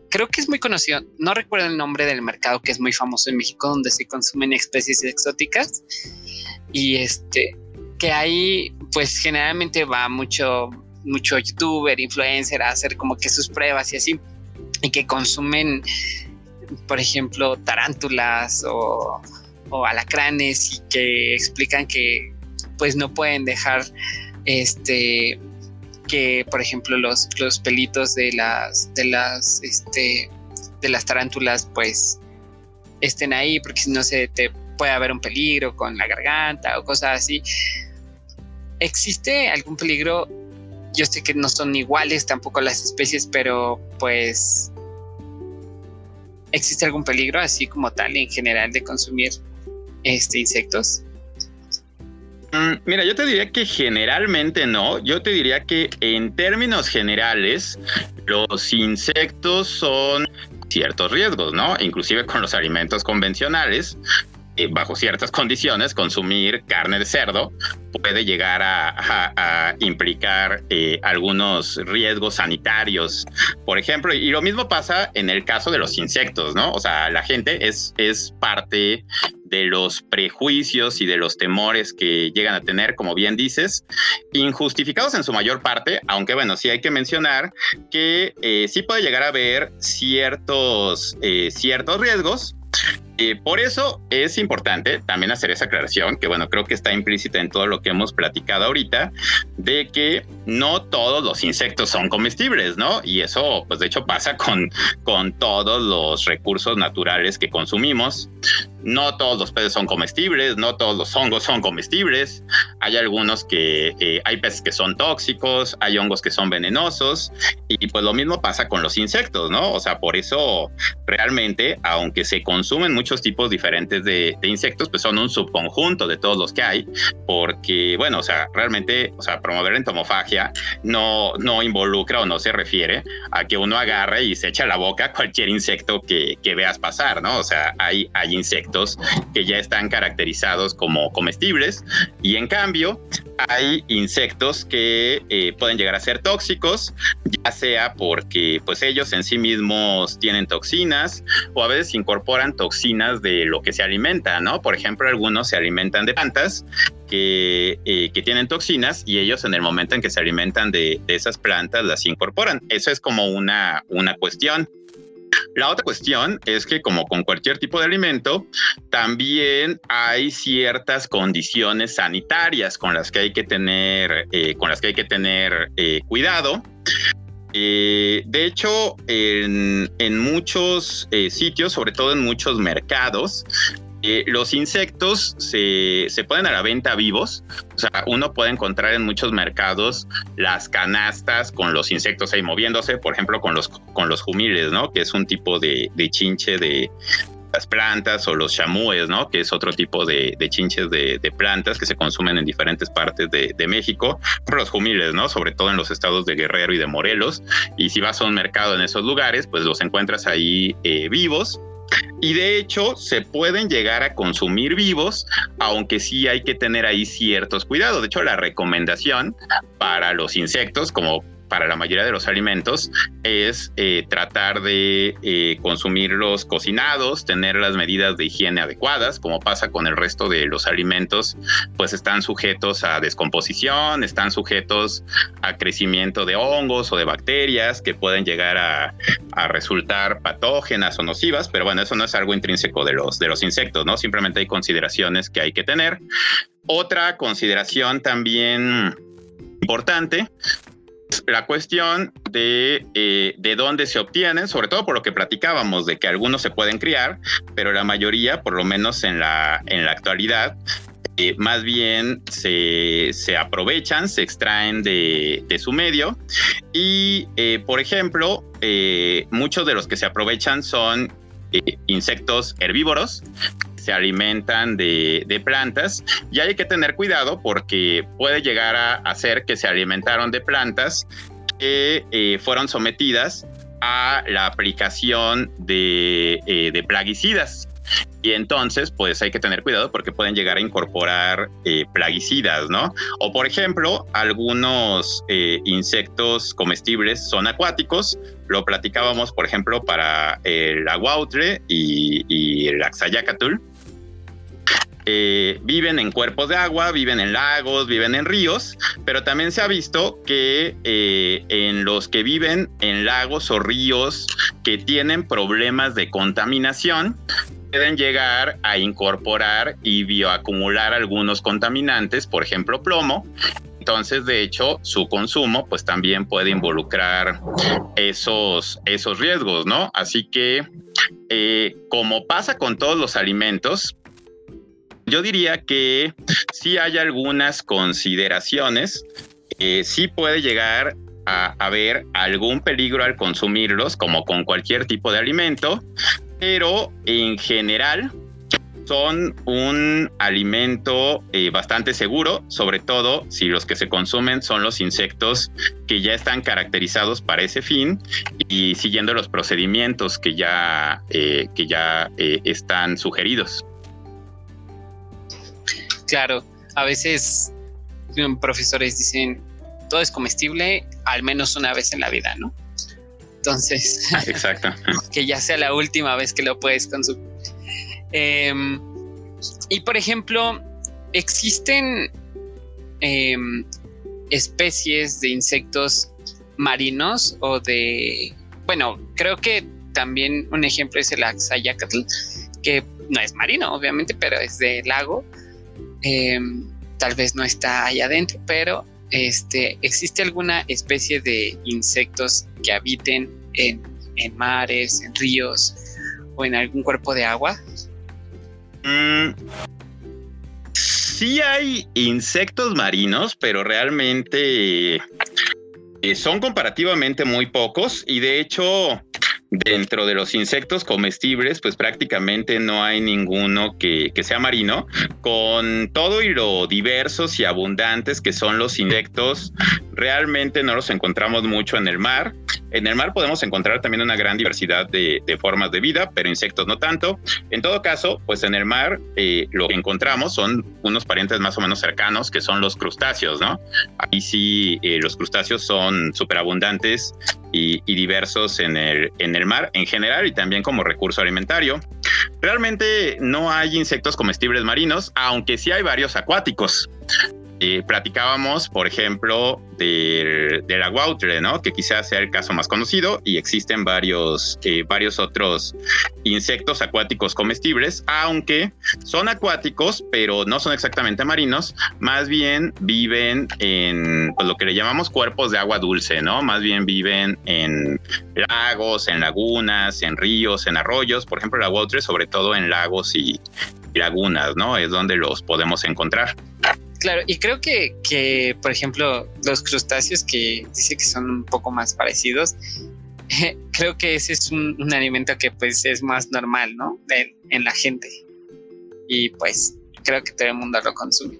Speaker 5: creo que es muy conocido, no recuerdo el nombre del mercado que es muy famoso en México, donde se consumen especies exóticas. Y este, que ahí pues generalmente va mucho, mucho youtuber, influencer a hacer como que sus pruebas y así, y que consumen, por ejemplo, tarántulas o, o alacranes y que explican que pues no pueden dejar este que por ejemplo los, los pelitos de las de las este de las tarántulas pues estén ahí porque si no se te puede haber un peligro con la garganta o cosas así ¿Existe algún peligro? Yo sé que no son iguales tampoco las especies, pero pues ¿existe algún peligro así como tal en general de consumir este insectos?
Speaker 6: Mm, mira, yo te diría que generalmente no. Yo te diría que en términos generales, los insectos son ciertos riesgos, ¿no? Inclusive con los alimentos convencionales, bajo ciertas [laughs] condiciones, consumir carne de cerdo puede llegar a, implicar eh, algunos riesgos sanitarios, por ejemplo, y lo mismo pasa en el caso de los insectos, ¿no? O sea, la gente es, es parte de los prejuicios y de los temores que llegan a tener, como bien dices, injustificados en su mayor parte, aunque bueno, sí hay que mencionar que eh, sí puede llegar a haber ciertos, ciertos riesgos y por eso es importante también hacer esa aclaración, que bueno, creo que está implícita en todo lo que hemos platicado ahorita, de que no todos los insectos son comestibles, ¿no? Y eso, pues de hecho pasa con, con todos los recursos naturales que consumimos. No todos los peces son comestibles, no todos los hongos son comestibles. Hay algunos que eh, hay peces que son tóxicos, hay hongos que son venenosos y pues lo mismo pasa con los insectos, ¿no? O sea, por eso realmente, aunque se consumen muchos tipos diferentes de, insectos, pues son un subconjunto de todos los que hay, porque bueno, o sea, realmente, o sea, promover entomofagia no, no involucra o no se refiere a que uno agarre y se echa a la boca cualquier insecto que, que veas pasar, ¿no? O sea, hay, hay insectos que ya están caracterizados como comestibles y en cambio hay insectos que eh, pueden llegar a ser tóxicos, ya sea porque pues ellos en sí mismos tienen toxinas o a veces incorporan toxinas de lo que se alimenta, ¿no? Por ejemplo, algunos se alimentan de plantas que, eh, que, tienen toxinas y ellos en el momento en que se alimentan de, de, esas plantas las incorporan. Eso es como una, una cuestión. La otra cuestión es que como con cualquier tipo de alimento, también hay ciertas condiciones sanitarias con las que hay que tener, eh, con las que hay que tener eh, cuidado. Eh, de hecho, en, en muchos sitios, sobre todo en muchos mercados, eh, los insectos se, se ponen a la venta vivos. O sea, uno puede encontrar en muchos mercados las canastas con los insectos ahí moviéndose, por ejemplo, con los, con los jumiles, ¿no? Que es un tipo de, chinche de, las plantas o los chamúes, ¿no? Que es otro tipo de, chinches de, plantas que se consumen en diferentes partes de, México, pero los jumiles, ¿no? Sobre todo en los estados de Guerrero y de Morelos. Y si vas a un mercado en esos lugares, pues los encuentras ahí eh, vivos y de hecho se pueden llegar a consumir vivos, aunque sí hay que tener ahí ciertos cuidados. De hecho, la recomendación para los insectos, como para la mayoría de los alimentos es eh, tratar de eh, consumirlos cocinados, tener las medidas de higiene adecuadas, como pasa con el resto de los alimentos, pues están sujetos a descomposición, están sujetos a crecimiento de hongos o de bacterias que pueden llegar a, resultar patógenas o nocivas, pero bueno, eso no es algo intrínseco de los, de los insectos, ¿no? Simplemente hay consideraciones que hay que tener. Otra consideración también importante la cuestión de, eh, de dónde se obtienen, sobre todo por lo que platicábamos, de que algunos se pueden criar, pero la mayoría, por lo menos en la, en la actualidad, eh, más bien se, se, aprovechan, se extraen de, de su medio. Y, eh, por ejemplo, muchos de los que se aprovechan son insectos herbívoros se alimentan de, de, plantas y hay que tener cuidado porque puede llegar a hacer que se alimentaron de plantas que eh, fueron sometidas a la aplicación de, eh, de, plaguicidas. Y entonces, pues hay que tener cuidado porque pueden llegar a incorporar eh, plaguicidas, ¿no? O por ejemplo, algunos insectos comestibles son acuáticos. Lo platicábamos, por ejemplo, para el aguautre y, y el axayacatl eh, viven en cuerpos de agua, viven en lagos, viven en ríos, pero también se ha visto que eh, en los que viven en lagos o ríos que tienen problemas de contaminación, pueden llegar a incorporar y bioacumular algunos contaminantes, por ejemplo plomo, entonces, de hecho, su consumo pues también puede involucrar esos, esos riesgos, ¿no? Así que, eh, como pasa con todos los alimentos, yo diría que sí hay algunas consideraciones, sí puede llegar a haber algún peligro al consumirlos, como con cualquier tipo de alimento, pero en general son un alimento eh, bastante seguro, sobre todo si los que se consumen son los insectos que ya están caracterizados para ese fin y siguiendo los procedimientos que ya, eh, que ya eh, están sugeridos.
Speaker 5: Claro, a veces profesores dicen todo es comestible al menos una vez en la vida, ¿no? Entonces, [laughs]
Speaker 6: exacto.
Speaker 5: que ya sea la última vez que lo puedes consumir. Eh, y por ejemplo, existen eh, especies de insectos marinos o de, bueno, creo que también un ejemplo es el Axayacatl, que no es marino, obviamente, pero es de lago. Eh, tal vez no está allá adentro, pero este, ¿existe alguna especie de insectos que habiten en, en mares, en ríos o en algún cuerpo de agua?
Speaker 6: Mm, sí hay insectos marinos, pero realmente eh, son comparativamente muy pocos y de hecho dentro de los insectos comestibles, pues prácticamente no hay ninguno que, que, sea marino. Con todo y lo diversos y abundantes que son los insectos, realmente no los encontramos mucho en el mar. En el mar podemos encontrar también una gran diversidad de, formas de vida, pero insectos no tanto. En todo caso, pues en el mar eh, lo que encontramos son unos parientes más o menos cercanos, que son los crustáceos, ¿no? Ahí sí, eh, los crustáceos son súper abundantes y, y, diversos en el, en el mar en general y también como recurso alimentario. Realmente no hay insectos comestibles marinos, aunque sí hay varios acuáticos. Eh, platicábamos, por ejemplo, del, del aguautre, ¿no? Que quizás sea el caso más conocido y existen varios, eh, varios otros insectos acuáticos comestibles, aunque son acuáticos, pero no son exactamente marinos, más bien viven en pues, lo que le llamamos cuerpos de agua dulce, ¿no? Más bien viven en lagos, en lagunas, en ríos, en arroyos, por ejemplo, el aguautre, sobre todo en lagos y lagunas, ¿no? Es donde los podemos encontrar.
Speaker 5: Claro, y creo que, que, por ejemplo, los crustáceos que dice que son un poco más parecidos, [laughs] creo que ese es un, alimento que pues es más normal, ¿no? En, la gente. Y pues creo que todo el mundo lo consume.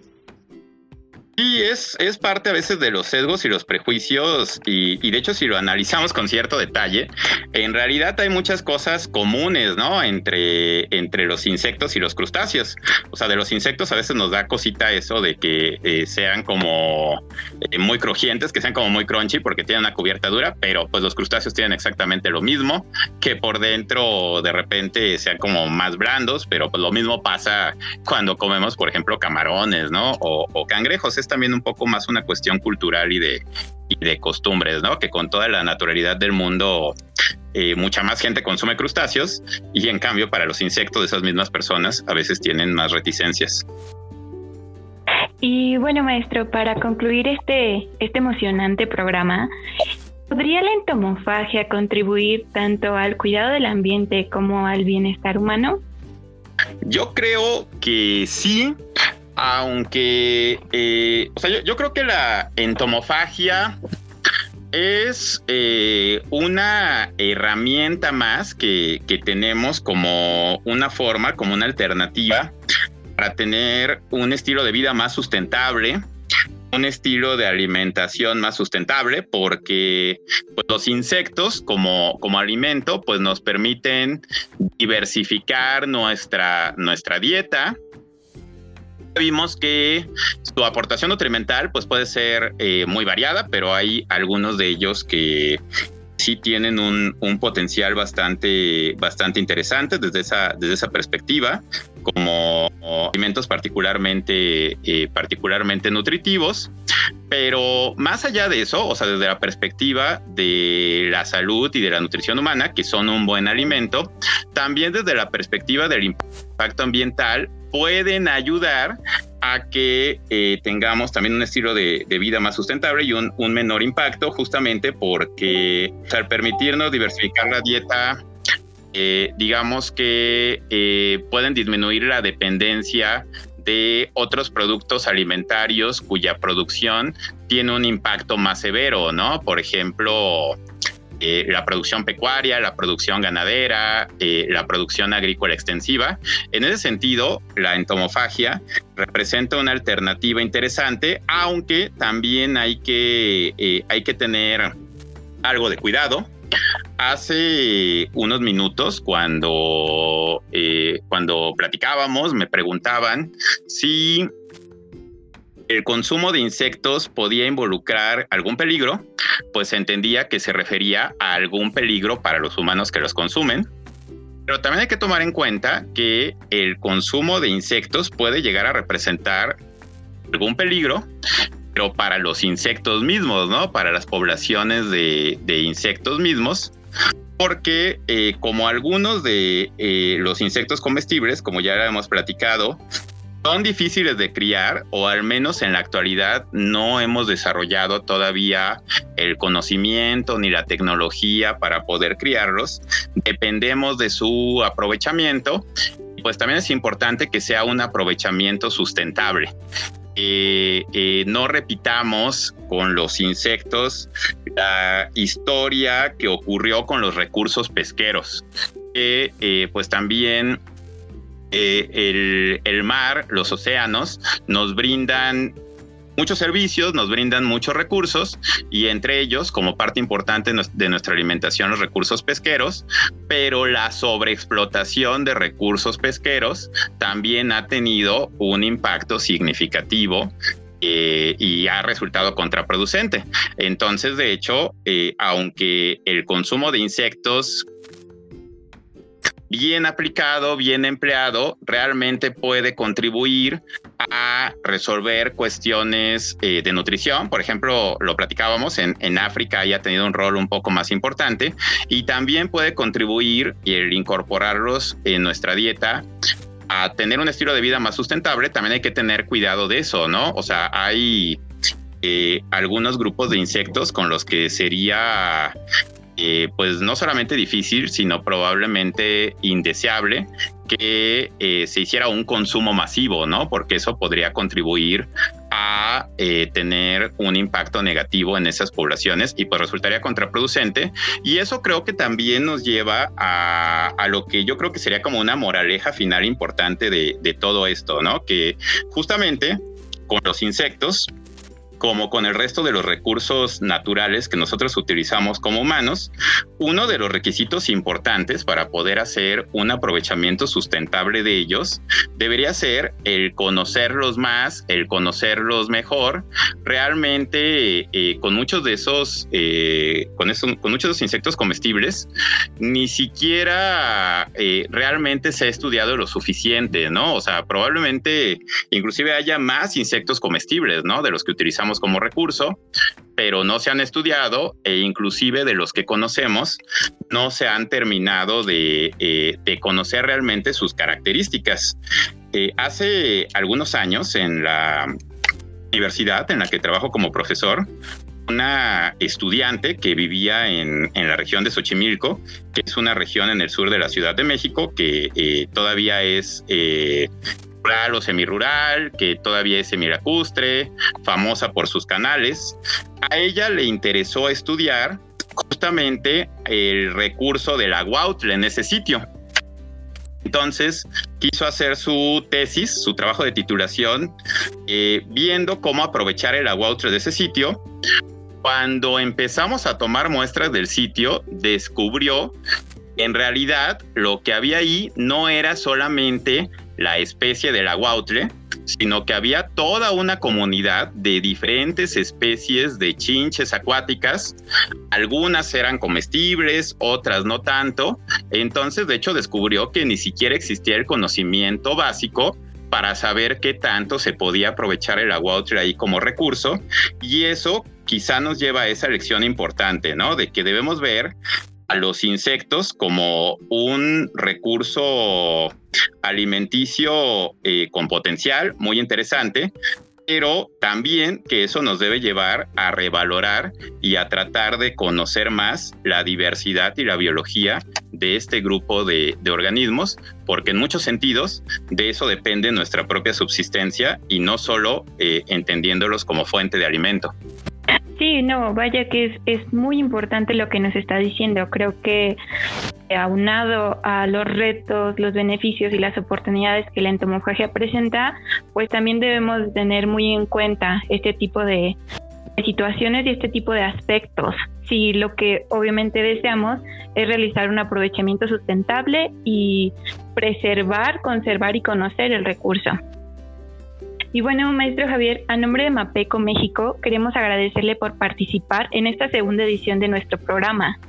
Speaker 6: Sí, es, es parte a veces de los sesgos y los prejuicios y, y, de hecho si lo analizamos con cierto detalle, en realidad hay muchas cosas comunes, ¿no? Entre, entre los insectos y los crustáceos. O sea, de los insectos a veces nos da cosita eso de que eh, sean como eh, muy crujientes, que sean como muy crunchy porque tienen una cubierta dura, pero pues los crustáceos tienen exactamente lo mismo, que por dentro de repente sean como más blandos, pero pues lo mismo pasa cuando comemos, por ejemplo, camarones, ¿no? O, o cangrejos también un poco más una cuestión cultural y de, y de costumbres, ¿no? Que con toda la naturalidad del mundo, eh, mucha más gente consume crustáceos y en cambio para los insectos de esas mismas personas a veces tienen más reticencias.
Speaker 1: Y bueno, maestro, para concluir este, este emocionante programa, ¿podría la entomofagia contribuir tanto al cuidado del ambiente como al bienestar humano?
Speaker 6: Yo creo que sí, aunque, eh, o sea, yo, creo que la entomofagia es eh, una herramienta más que, que, tenemos como una forma, como una alternativa para tener un estilo de vida más sustentable, un estilo de alimentación más sustentable, porque pues, los insectos como, como alimento pues nos permiten diversificar nuestra, nuestra dieta, vimos que su aportación nutrimental pues puede ser eh, muy variada, pero hay algunos de ellos que sí tienen un, un, potencial bastante, bastante interesante desde esa, desde esa perspectiva, como alimentos particularmente, eh, particularmente nutritivos. Pero más allá de eso, o sea, desde la perspectiva de la salud y de la nutrición humana, que son un buen alimento, también desde la perspectiva del impacto ambiental, pueden ayudar a que eh, tengamos también un estilo de, vida más sustentable y un, menor impacto, justamente porque al permitirnos diversificar la dieta, eh, digamos que eh, pueden disminuir la dependencia de otros productos alimentarios cuya producción tiene un impacto más severo, ¿no? Por ejemplo, eh, la producción pecuaria, la producción ganadera, eh, la producción agrícola extensiva. En ese sentido, la entomofagia representa una alternativa interesante, aunque también hay que, eh, hay que tener algo de cuidado. Hace unos minutos, cuando, cuando platicábamos, me preguntaban si el consumo de insectos podía involucrar algún peligro, pues entendía que se refería a algún peligro para los humanos que los consumen. Pero también hay que tomar en cuenta que el consumo de insectos puede llegar a representar algún peligro, pero para los insectos mismos, ¿no? Para las poblaciones de, de insectos mismos, porque eh, como algunos de eh, los insectos comestibles, como ya hemos platicado, son difíciles de criar o al menos en la actualidad no hemos desarrollado todavía el conocimiento ni la tecnología para poder criarlos. Dependemos de su aprovechamiento. Pues también es importante que sea un aprovechamiento sustentable. Eh, eh, no repitamos con los insectos la historia que ocurrió con los recursos pesqueros, que eh, pues también eh, el, mar, los océanos, nos brindan muchos servicios, nos brindan muchos recursos y entre ellos, como parte importante de nuestra alimentación, los recursos pesqueros, pero la sobreexplotación de recursos pesqueros también ha tenido un impacto significativo eh, y ha resultado contraproducente. Entonces, de hecho, eh, aunque el consumo de insectos bien aplicado, bien empleado, realmente puede contribuir a resolver cuestiones eh, de nutrición. Por ejemplo, lo platicábamos, en, África ha tenido un rol un poco más importante y también puede contribuir el incorporarlos en nuestra dieta a tener un estilo de vida más sustentable, también hay que tener cuidado de eso, ¿no? O sea, hay eh, algunos grupos de insectos con los que sería eh, pues no solamente difícil, sino probablemente indeseable que eh, se hiciera un consumo masivo, ¿no? Porque eso podría contribuir a eh, tener un impacto negativo en esas poblaciones y pues resultaría contraproducente. Y eso creo que también nos lleva a, lo que yo creo que sería como una moraleja final importante de todo esto, ¿no? Que justamente con los insectos como con el resto de los recursos naturales que nosotros utilizamos como humanos, uno de los requisitos importantes para poder hacer un aprovechamiento sustentable de ellos debería ser el conocerlos más, el conocerlos mejor. Realmente, eh, con muchos de esos, eh, con, con muchos de insectos comestibles, ni siquiera eh, realmente se ha estudiado lo suficiente, ¿no? O sea, probablemente inclusive haya más insectos comestibles, ¿no? De los que utilizamos como recurso, pero no se han estudiado e inclusive de los que conocemos no se han terminado de, eh, de conocer realmente sus características. Eh, hace algunos años en la universidad en la que trabajo como profesor, una estudiante que vivía en, la región de Xochimilco, que es una región en el sur de la Ciudad de México que eh, todavía es eh, rural o semirural, que todavía es semilacustre, famosa por sus canales. A ella le interesó estudiar justamente el recurso del aguautle en ese sitio. Entonces quiso hacer su tesis, su trabajo de titulación, eh, viendo cómo aprovechar el aguautle de ese sitio cuando empezamos a tomar muestras del sitio, descubrió en realidad lo que había ahí no era solamente la especie del aguautle, sino que había toda una comunidad de diferentes especies de chinches acuáticas. Algunas eran comestibles, otras no tanto. Entonces, de hecho, descubrió que ni siquiera existía el conocimiento básico para saber qué tanto se podía aprovechar el aguautle ahí como recurso. Y eso quizá nos lleva a esa lección importante, ¿no? De que debemos ver a los insectos como un recurso alimenticio eh, con potencial muy interesante, pero también que eso nos debe llevar a revalorar y a tratar de conocer más la diversidad y la biología de este grupo de, organismos, porque en muchos sentidos de eso depende nuestra propia subsistencia y no solo eh, entendiéndolos como fuente de alimento.
Speaker 1: Sí, no, vaya que es, es muy importante lo que nos está diciendo. Creo que aunado a los retos, los beneficios y las oportunidades que la entomofagia presenta, pues también debemos tener muy en cuenta este tipo de, situaciones y este tipo de aspectos. Si lo que obviamente deseamos es realizar un aprovechamiento sustentable y preservar, conservar y conocer el recurso. Y bueno, maestro Javier, a nombre de Mapeco México, queremos agradecerle por participar en esta segunda edición de nuestro programa.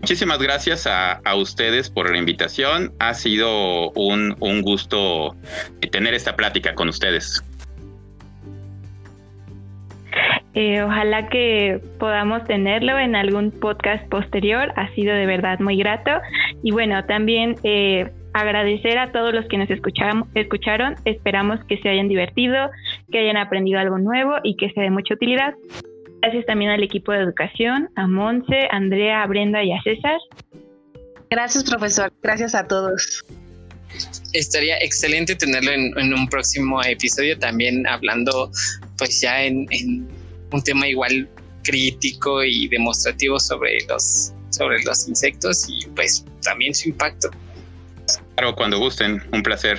Speaker 6: Muchísimas gracias a, ustedes por la invitación. Ha sido un, un gusto tener esta plática con ustedes.
Speaker 1: Eh, ojalá que podamos tenerlo en algún podcast posterior. Ha sido de verdad muy grato. Y bueno, también eh, agradecer a todos los que nos escucharon. Esperamos que se hayan divertido, que hayan aprendido algo nuevo y que sea de mucha utilidad. Gracias también al equipo de educación, a Monse, a Andrea, a Brenda y a César.
Speaker 2: Gracias, profesor. Gracias a todos.
Speaker 5: Estaría excelente tenerlo en, un próximo episodio también hablando pues ya en, en un tema igual crítico y demostrativo sobre los sobre los insectos y pues también su impacto.
Speaker 6: Claro, cuando gusten, un placer.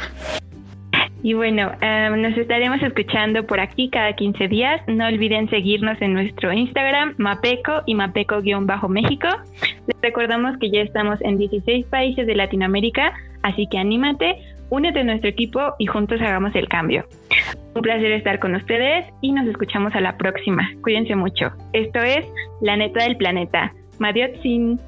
Speaker 1: Y bueno, em, nos estaremos escuchando por aquí cada 15 días. No olviden seguirnos en nuestro Instagram, Mapeco y Mapeco-México. Les recordamos que ya estamos en 16 países de Latinoamérica, así que anímate, únete a nuestro equipo y juntos hagamos el cambio. Un placer estar con ustedes y nos escuchamos a la próxima. Cuídense mucho. Esto es La Neta del Planeta. Sin.